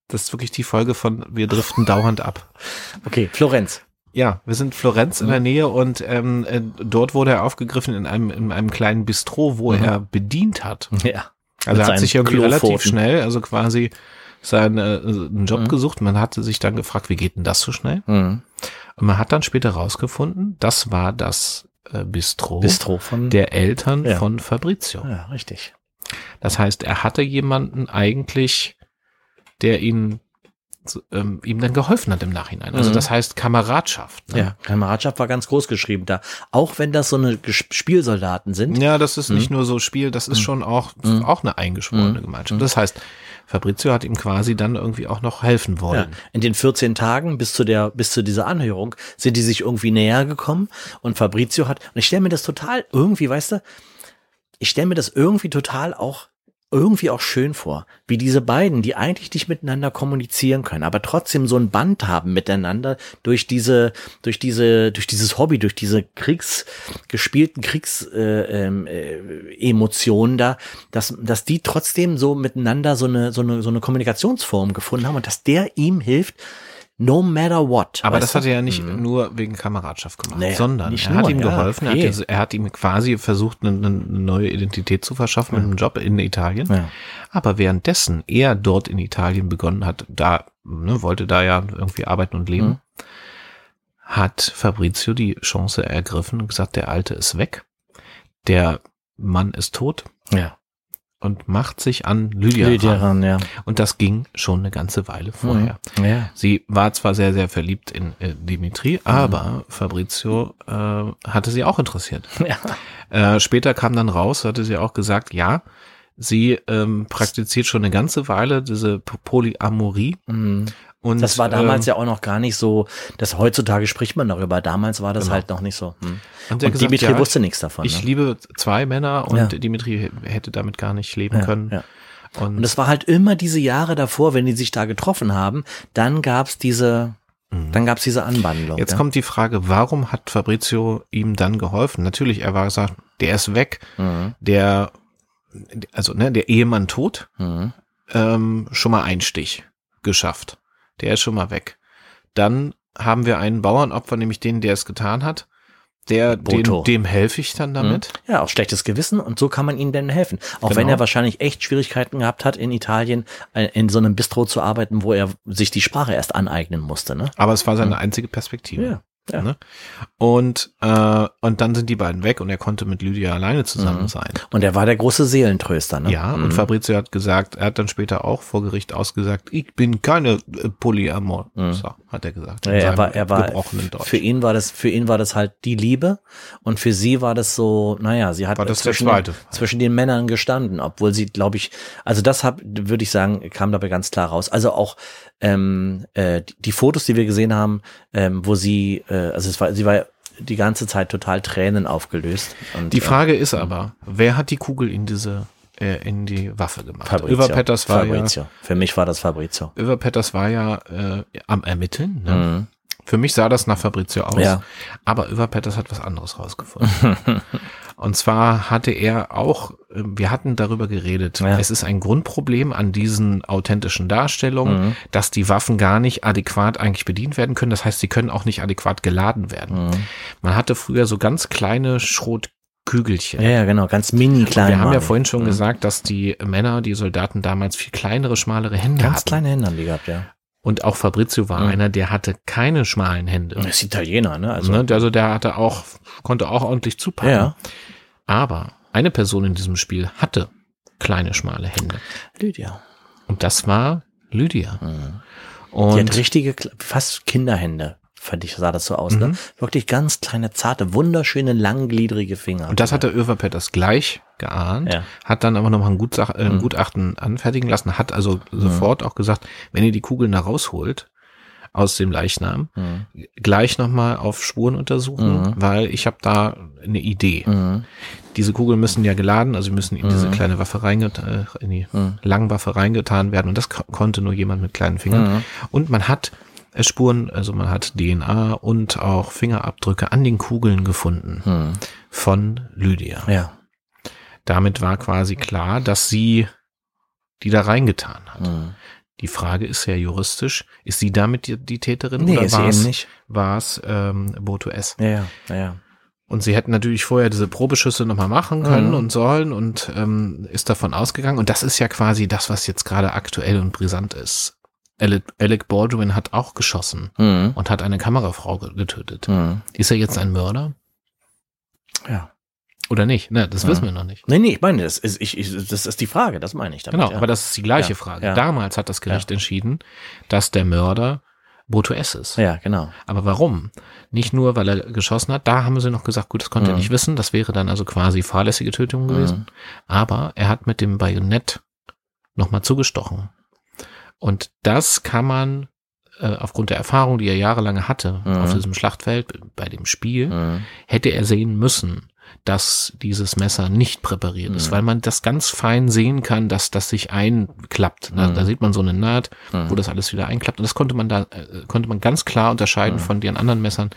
Das ist wirklich die Folge von Wir driften dauernd ab. Okay, Florenz. Ja, wir sind Florenz in Mhm. der Nähe und ähm, äh, dort wurde er aufgegriffen in einem, in einem kleinen Bistro, wo Mhm. er bedient hat. Ja. Also er hat sich irgendwie relativ schnell, also quasi seinen äh, einen Job Mhm. gesucht. Man hatte sich dann gefragt, wie geht denn das so schnell? Mhm. Und man hat dann später rausgefunden, das war das äh, Bistro, Bistro von. der Eltern Ja. von Fabrizio. ja, richtig. Das heißt, er hatte jemanden eigentlich, der ihn ähm, ihm dann geholfen hat im Nachhinein. Also Mhm. das heißt Kameradschaft. Ne? Ja, Kameradschaft war ganz groß geschrieben da. Auch wenn das so eine Spielsoldaten sind. Ja, das ist Mhm. nicht nur so Spiel, das ist Mhm. schon auch, Mhm. auch eine eingeschworene Mhm. Gemeinschaft. Das heißt, Fabrizio hat ihm quasi dann irgendwie auch noch helfen Ja, wollen. in den 14 Tagen bis zu der, bis zu dieser Anhörung sind die sich irgendwie näher gekommen und Fabrizio hat, und ich stelle mir das total irgendwie, weißt du, ich stelle mir das irgendwie total auch irgendwie auch schön vor, wie diese beiden, die eigentlich nicht miteinander kommunizieren können, aber trotzdem so ein Band haben miteinander durch diese, durch diese, durch dieses Hobby, durch diese Kriegs, gespielten Kriegsemotionen äh, ähm, äh, Emotionen da, dass, dass die trotzdem so miteinander so eine, so eine, so eine Kommunikationsform gefunden haben und dass der ihm hilft, No matter what. Aber das du? hat er ja nicht Mhm. nur wegen Kameradschaft gemacht, Nee, sondern er hat nur, ihm ja, geholfen, er, eh. hat, er hat ihm quasi versucht, eine, eine neue Identität zu verschaffen mit einem Job in Italien. Aber währenddessen er dort in Italien begonnen hat, da ne, wollte da ja irgendwie arbeiten und leben, Mhm. hat Fabrizio die Chance ergriffen und gesagt, der Alte ist weg, der Mann ist tot Ja. Und macht sich an Lydia, Lydia ran. ran, ja. Und das ging schon eine ganze Weile vorher. Mhm. Ja. Sie war zwar sehr, sehr verliebt in äh, Dimitri, aber Fabrizio äh, hatte sie auch interessiert. (laughs) Ja. Äh, später kam dann raus, hatte sie auch gesagt, ja, sie ähm, praktiziert schon eine ganze Weile diese Polyamorie. Mhm. Und, Das war damals ähm, ja auch noch gar nicht so, dass heutzutage spricht man darüber. Damals war das Genau. halt noch nicht so. Hm. Und, Und gesagt, Dimitri ja, wusste nichts davon. Ich ne? liebe zwei Männer und Ja. Dimitri hätte damit gar nicht leben Ja, können. ja. Und, Und es war halt immer diese Jahre davor, wenn die sich da getroffen haben, dann gab's diese, dann gab's diese Anwandlung. Mhm. Jetzt ja? kommt die Frage, warum hat Fabrizio ihm dann geholfen? Natürlich, er war gesagt, der ist weg, Mhm. der, also ne, der Ehemann tot, Mhm. ähm, schon mal ein Stich geschafft. Der ist schon mal weg. Dann haben wir einen Bauernopfer, nämlich den, der es getan hat. Der, den, Boto. dem helfe ich dann damit. Ja, auch schlechtes Gewissen und so kann man ihnen denn helfen. Auch wenn Genau. er wahrscheinlich echt Schwierigkeiten gehabt hat, in Italien äh, in so einem Bistro zu arbeiten, wo er sich die Sprache erst aneignen musste. Ne? Aber es war seine einzige Perspektive. Ja, ja. Ne? Und, äh, und dann sind die beiden weg und er konnte mit Lydia alleine zusammen Mhm. sein. Und er war der große Seelentröster. Ne? Ja, und Mhm. Fabrizio hat gesagt, er hat dann später auch vor Gericht ausgesagt, ich bin keine äh, Polyamor. Mhm. So, hat er gesagt. Ja, er war, er war, für ihn war das, für ihn war das halt die Liebe und für sie war das so, naja, sie hat zwischen, zwischen den Männern gestanden, obwohl sie, glaube ich, also das hab, würde ich sagen, kam dabei ganz klar raus. Also auch ähm, äh, die, die Fotos, die wir gesehen haben, ähm, wo sie, äh, also es war, sie war die ganze Zeit total Tränen aufgelöst. Und, Die äh, Frage ist aber, wer hat die Kugel in diese, äh, in die Waffe gemacht? Fabrizio. Över Petters war Fabrizio. Für mich war das Fabrizio. ja, Över Petters war ja äh, am Ermitteln. Ne? Mhm. Für mich sah das nach Fabrizio aus. Ja. Aber Över Petters hat was anderes rausgefunden. (laughs) Und zwar hatte er auch, äh, wir hatten darüber geredet, Ja. es ist ein Grundproblem an diesen authentischen Darstellungen, Mhm. dass die Waffen gar nicht adäquat eigentlich bedient werden können. Das heißt, sie können auch nicht adäquat geladen werden. Mhm. Man hatte früher so ganz kleine Schrotkügelchen. Ja, ja, genau, ganz mini klein. Wir haben ja waren. vorhin schon Mhm. gesagt, dass die Männer, die Soldaten damals viel kleinere, schmalere Hände Ganz hatten. kleine Hände haben die gehabt, ja. Und auch Fabrizio war Mhm. einer, der hatte keine schmalen Hände. Das ist Italiener, ne? Also, Also, ne? also der hatte auch, konnte auch ordentlich zupacken. ja. Aber eine Person in diesem Spiel hatte kleine, schmale Hände. Lydia. Und das war Lydia. Mhm. Die Und hat richtige, fast Kinderhände, fand ich, sah das so aus, Mhm. ne? Wirklich ganz kleine, zarte, wunderschöne, langgliedrige Finger. Und das hat der Överpetters gleich geahnt, Ja. hat dann aber nochmal ein, Gutsach, äh, Mhm. Gutachten anfertigen lassen, hat also sofort auch gesagt, wenn ihr die Kugeln da rausholt aus dem Leichnam, Mhm. gleich nochmal auf Spuren untersuchen, Mhm. weil ich habe da eine Idee. Mhm. Diese Kugeln müssen ja geladen, also müssen in diese Mhm. kleine Waffe reingetan, äh, in die Mhm. Langwaffe reingetan werden und das ko- konnte nur jemand mit kleinen Fingern. Mhm. Und man hat äh, Spuren, also man hat DNA und auch Fingerabdrücke an den Kugeln gefunden Mhm. von Lydia. Ja. Damit war quasi klar, dass sie die da reingetan hat. Mhm. Die Frage ist ja juristisch, ist sie damit die, die Täterin Nee, oder war es, eben nicht. war es ähm, Boto S? Ja, ja, ja. Und sie hätten natürlich vorher diese Probeschüsse nochmal machen können Mhm. und sollen und ähm, ist davon ausgegangen. Und das ist ja quasi das, was jetzt gerade aktuell und brisant ist. Alec, Baldwin hat auch geschossen Mhm. und hat eine Kamerafrau ge- getötet. Mhm. Ist er jetzt ein Mörder Ja. Oder nicht? Ne, das Mhm. wissen wir noch nicht. Nee, nee, ich meine, das ist, ich, ich, das ist die Frage, das meine ich damit. Genau, ja. aber das ist die gleiche Ja, Frage. ja. Damals hat das Gericht entschieden, dass der Mörder Boto S ist. Ja, genau. Aber warum? Nicht nur, weil er geschossen hat. Da haben sie noch gesagt, gut, das konnte er Mhm. nicht wissen. Das wäre dann also quasi fahrlässige Tötung gewesen. Aber er hat mit dem Bajonett nochmal zugestochen. Und das kann man äh, aufgrund der Erfahrung, die er jahrelang hatte Mhm. auf diesem Schlachtfeld, bei dem Spiel, Mhm. hätte er sehen müssen, dass dieses Messer nicht präpariert ist, Mhm. weil man das ganz fein sehen kann, dass das sich einklappt. Da, Mhm. da sieht man so eine Naht, Mhm. wo das alles wieder einklappt. Und das konnte man da, äh, konnte man ganz klar unterscheiden Mhm. von den anderen Messern.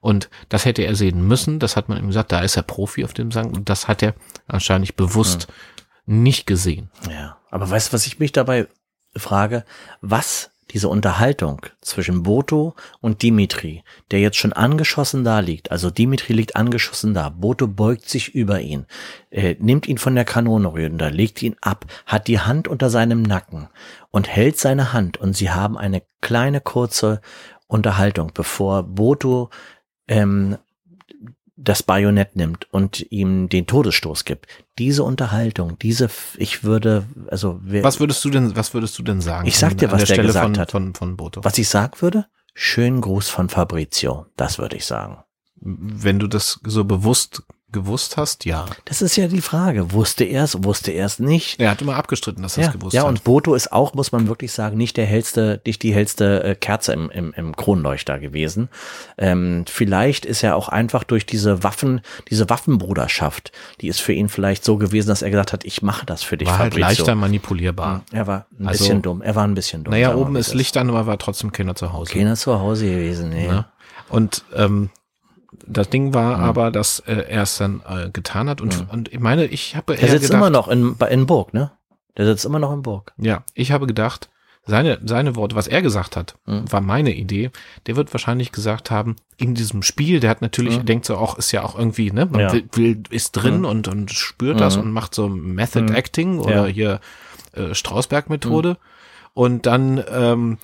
Und das hätte er sehen müssen. Das hat man ihm gesagt, da ist er Profi auf dem Sang. Und das hat er wahrscheinlich bewusst nicht gesehen. Ja, aber weißt du, was ich mich dabei frage? Was diese Unterhaltung zwischen Boto und Dimitri, der jetzt schon angeschossen da liegt, also Dimitri liegt angeschossen da, Boto beugt sich über ihn, äh, nimmt ihn von der Kanone runter, legt ihn ab, hat die Hand unter seinem Nacken und hält seine Hand und sie haben eine kleine kurze Unterhaltung, bevor Boto ähm, das Bajonett nimmt und ihm den Todesstoß gibt. Diese Unterhaltung, diese, ich würde, also Was würdest du denn, was würdest du denn sagen? Ich sag dir, an was der der Stelle gesagt von, hat. Von, von Boto. was ich sagen würde, schönen Gruß von Fabrizio, das würde ich sagen. Wenn du das so bewusst gewusst hast, ja. Das ist ja die Frage. Wusste er es, wusste er es nicht? Er hat immer abgestritten, dass er Ja, es gewusst ja hat. und Boto ist auch, muss man wirklich sagen, nicht der hellste, nicht die hellste äh, Kerze im, im, im Kronleuchter gewesen. Ähm, vielleicht ist er auch einfach durch diese Waffen, diese Waffenbruderschaft, die ist für ihn vielleicht so gewesen, dass er gesagt hat, ich mache das für dich, war halt leichter manipulierbar. Er war ein Also- bisschen dumm. Er war ein bisschen dumm. Naja, oben ist Licht an, aber war trotzdem keiner zu Hause. Keiner zu Hause gewesen, nee. Ne? Und ähm, das Ding war aber, dass äh, er es dann äh, getan hat. Und, und ich meine, ich habe Der eher sitzt gedacht, immer noch in, in Burg, ne? Der sitzt immer noch in Burg. ja, ich habe gedacht, seine, seine Worte, was er gesagt hat, Mhm. war meine Idee. Der wird wahrscheinlich gesagt haben, in diesem Spiel, der hat natürlich, Mhm. denkt so auch, ist ja auch irgendwie, ne, man Ja. will, will, ist drin Mhm. und, und spürt das und macht so Method. Acting oder Ja. hier äh, Strausberg-Methode. Und dann, ähm,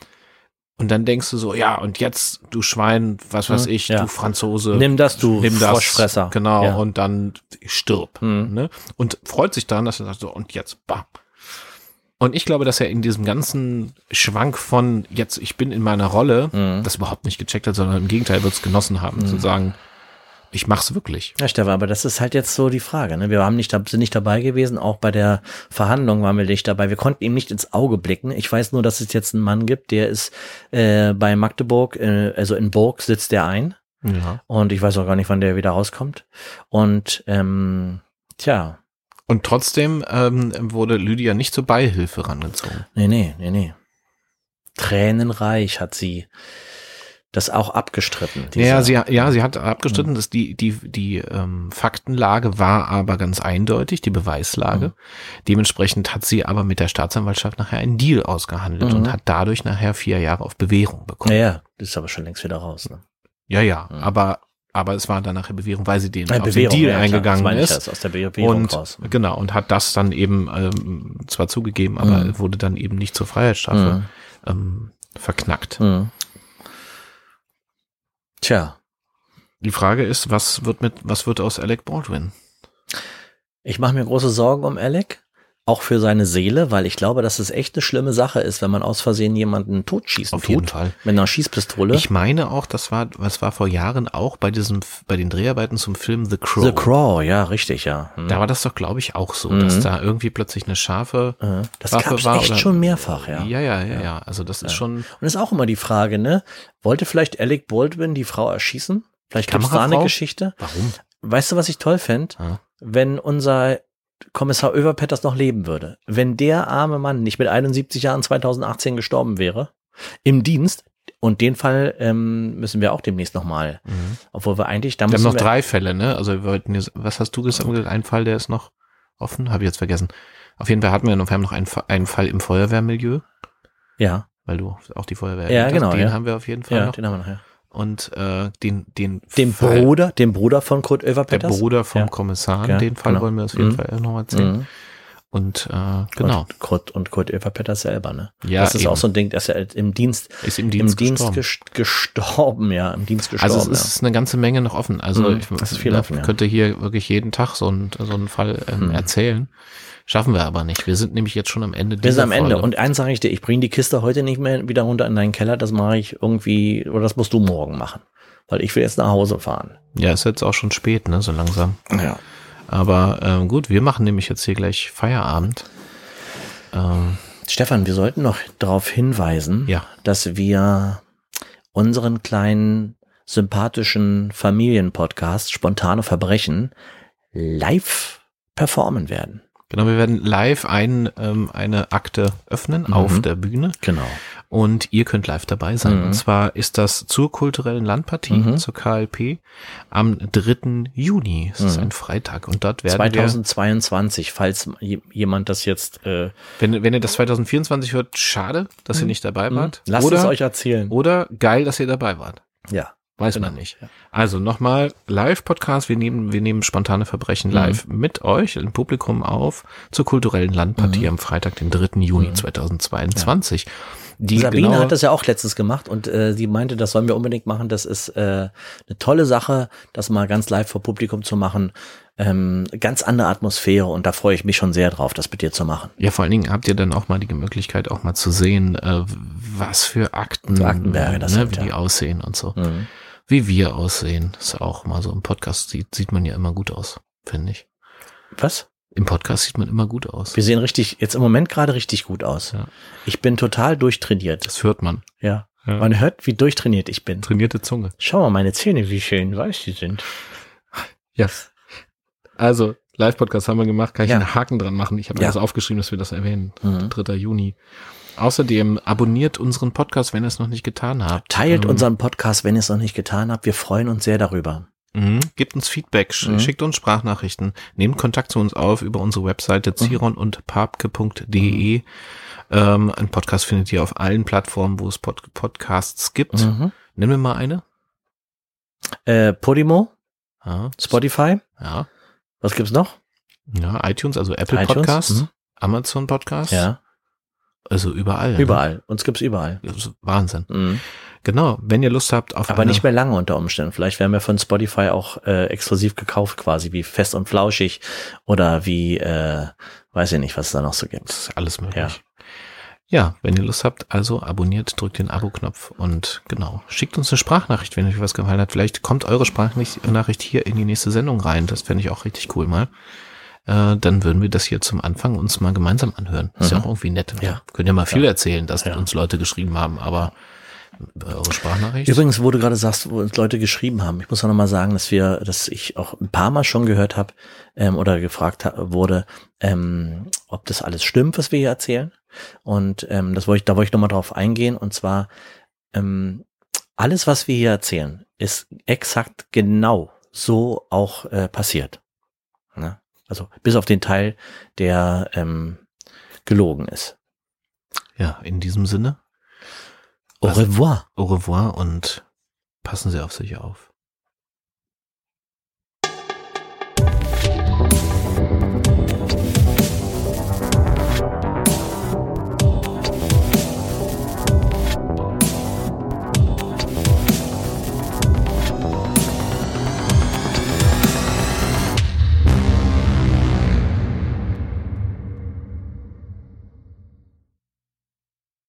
und dann denkst du so, ja, und jetzt, du Schwein, was weiß Mhm. ich, Ja. du Franzose. Nimm das, du nimm das, Froschfresser. Genau, Ja. und dann stirb. Mhm. Ne? Und freut sich dann, dass er sagt, so, und jetzt, bam. Und ich glaube, dass er in diesem ganzen Schwank von jetzt, ich bin in meiner Rolle, Mhm. das überhaupt nicht gecheckt hat, sondern im Gegenteil wird es genossen haben, zu sagen, ich mach's wirklich. Ja, Stefan, aber das ist halt jetzt so die Frage. Ne? Wir haben nicht, sind nicht dabei gewesen, auch bei der Verhandlung waren wir nicht dabei. Wir konnten ihm nicht ins Auge blicken. Ich weiß nur, dass es jetzt einen Mann gibt, der ist äh, bei Magdeburg, äh, also in Burg sitzt der ein. Ja. Und ich weiß auch gar nicht, wann der wieder rauskommt. Und ähm, tja, Und trotzdem ähm, wurde Lydia nicht zur Beihilfe rangezogen. nee, nee, nee, nee. Tränenreich hat sie das auch abgestritten. Ja, sie, ja, sie hat abgestritten, dass die, die, die ähm, Faktenlage war aber ganz eindeutig, die Beweislage. Mhm. Dementsprechend hat sie aber mit der Staatsanwaltschaft nachher einen Deal ausgehandelt Mhm. und hat dadurch nachher vier Jahre auf Bewährung bekommen. Naja, das ist aber schon längst wieder raus. Ne? Ja, ja, Mhm. aber, aber es war dann nachher Bewährung, weil sie den, Äh, auf den Deal ja, klar, eingegangen ich, ist. das aus der Bewährung Und raus. genau, und hat das dann eben ähm, zwar zugegeben, aber Mhm. wurde dann eben nicht zur Freiheitsstrafe Mhm. ähm, verknackt. Tja, Die Frage ist, was wird mit, was wird aus Alec Baldwin? ich mache mir große Sorgen um Alec, auch für seine Seele, weil ich glaube, dass es echt eine schlimme Sache ist, wenn man aus Versehen jemanden totschießen Auf tut. jeden Fall. Mit einer Schießpistole. Ich meine auch, das war, was war vor Jahren auch bei diesem, bei den Dreharbeiten zum Film The Crow. The Crow, ja, richtig, ja. Hm. Da war das doch, glaube ich, auch so, Mhm. dass da irgendwie plötzlich eine scharfe Äh, das gab's war echt oder- schon mehrfach, ja. Ja, ja, ja, ja. Also das ist schon Und ist auch immer die Frage, ne? Wollte vielleicht Alec Baldwin die Frau erschießen? Vielleicht gibt's da eine? Geschichte. Warum? Weißt du, was ich toll fänd? Ja. Wenn unser Kommissar Överpetters noch leben würde. Wenn der arme Mann nicht mit 71 Jahren 2018 gestorben wäre, im Dienst, und den Fall ähm, müssen wir auch demnächst nochmal, Mhm. obwohl wir eigentlich, da Wir haben noch wir, drei Fälle, ne? Also wir wollten jetzt, was hast du gesagt? Ein Fall, der ist noch offen? Habe ich jetzt vergessen. Auf jeden Fall hatten wir noch, wir haben noch einen, einen Fall im Feuerwehrmilieu, ja, weil du auch die Feuerwehr Ja, genau. Den ja. haben wir auf jeden Fall ja, noch. den haben wir nachher. Und äh, den, den, Den Fall, Bruder, den Bruder von Kurt der Överpetters. Bruder vom Ja. Kommissar, Ja, den Fall genau. wollen wir auf jeden Mhm. Fall noch erzählen. Mhm. Und äh, genau, Und Kurt, und Kurt Överpetters selber, ne? Ja, Das ist eben. auch so ein Ding, dass er im Dienst, ist im Dienst, im Dienst gestorben. ges- gestorben, ja, im Dienst gestorben. Also es ist eine ganze Menge noch offen. Also Mhm, ich ist viel ne, offen, ja. könnte hier wirklich jeden Tag so, ein, so einen Fall ähm, Mhm. erzählen. Schaffen wir aber nicht. Wir sind nämlich jetzt schon am Ende Wir sind am Ende. Folge. Und eins sage ich dir, ich bringe die Kiste heute nicht mehr wieder runter in deinen Keller. Das mache ich irgendwie, oder das musst du morgen machen. Weil ich will jetzt nach Hause fahren. ja, ist jetzt auch schon spät, ne, so langsam. Ja. Aber ähm, gut, wir machen nämlich jetzt hier gleich Feierabend. Ähm, Stefan, wir sollten noch darauf hinweisen, Ja. dass wir unseren kleinen sympathischen Familienpodcast Spontane Verbrechen live performen werden. Genau, wir werden live ein, ähm, eine Akte öffnen Mhm. auf der Bühne. Genau. Und ihr könnt live dabei sein. Mhm. Und zwar ist das zur kulturellen Landpartie, Mhm. zur KLP, am 3. Juni. Es ist Mhm. ein Freitag. Und dort werden wir, 2022, falls je- jemand das jetzt äh, wenn, wenn ihr das 2024 hört, schade, dass ihr nicht dabei wart. Mhm. lasst oder, es euch erzählen. oder geil, dass ihr dabei wart. Ja. Weiß Genau. man nicht. Also nochmal Live-Podcast. Wir nehmen, wir nehmen spontane Verbrechen Mhm. live mit euch im Publikum auf zur kulturellen Landpartie Mhm. am Freitag, den 3. Juni 2022. Die Sabine genaue- hat das ja auch letztens gemacht und äh, sie meinte, das sollen wir unbedingt machen. Das ist äh, eine tolle Sache, das mal ganz live vor Publikum zu machen. Ähm, ganz andere Atmosphäre und da freue ich mich schon sehr drauf, das mit dir zu machen. Ja, vor allen Dingen habt ihr dann auch mal die Möglichkeit, auch mal zu sehen, äh, was für Akten, Aktenberge das ne, sind, wie die ja. aussehen und so. Mhm. Wie wir aussehen. Ist auch mal so im Podcast sieht, sieht man ja immer gut aus, finde ich. Was? Im Podcast sieht man immer gut aus. Wir sehen richtig, jetzt im Moment gerade richtig gut aus. Ja. Ich bin total durchtrainiert. Das hört man. Ja. Ja. Man hört, wie durchtrainiert ich bin. Trainierte Zunge. Schau mal, meine Zähne, wie schön weiß die sind. (laughs) Ja. Also, Live-Podcast haben wir gemacht. Kann ich Ja. einen Haken dran machen? Ich habe mir Ja. das aufgeschrieben, dass wir das erwähnen. Mhm. 3. Juni. Außerdem abonniert unseren Podcast, wenn ihr es noch nicht getan habt. Teilt Ähm, unseren Podcast, wenn ihr es noch nicht getan habt. Wir freuen uns sehr darüber. Mhm. Gebt uns Feedback, sch Mhm. schickt uns Sprachnachrichten, nehmt Kontakt zu uns auf über unsere Webseite Mhm. ziron und papke.de. Ähm, ein Podcast findet ihr auf allen Plattformen, wo es Pod Podcasts gibt. Mhm. Nennen wir mal eine. Äh, Podimo, Ja. Spotify, Ja. was gibt's noch? ja, iTunes, also Apple iTunes, Podcasts, mhm. Amazon Podcasts. Ja, Also überall. ne? überall. Uns gibt's überall. Wahnsinn. Mhm. Genau, wenn ihr Lust habt auf Aber eine, nicht mehr lange unter Umständen. Vielleicht werden wir von Spotify auch äh, exklusiv gekauft, quasi wie fest und flauschig oder wie, äh, weiß ich nicht, was es da noch so gibt. Das ist alles möglich. Ja. Ja. wenn ihr Lust habt, also abonniert, drückt den Abo-Knopf und genau, schickt uns eine Sprachnachricht, wenn euch was gefallen hat. Vielleicht kommt eure Sprachnachricht hier in die nächste Sendung rein. Das fände ich auch richtig cool mal. Äh, dann würden wir das hier zum Anfang uns mal gemeinsam anhören. Ist ja Mhm. auch irgendwie nett. Ja. Könnt ihr mal viel erzählen, dass Ja. uns Leute geschrieben haben, aber eure Sprachnachricht. Übrigens, wo du gerade sagst, wo uns Leute geschrieben haben, ich muss auch nochmal sagen, dass wir, dass ich auch ein paar Mal schon gehört habe ähm, oder gefragt ha wurde, ähm, ob das alles stimmt, was wir hier erzählen. Und ähm, das wollte ich, da wollte ich nochmal drauf eingehen. Und zwar, ähm, alles, was wir hier erzählen, ist exakt genau so auch äh, passiert. Ne? Also bis auf den Teil, der ähm, gelogen ist. ja, in diesem Sinne, Au revoir. au revoir und passen Sie auf sich auf.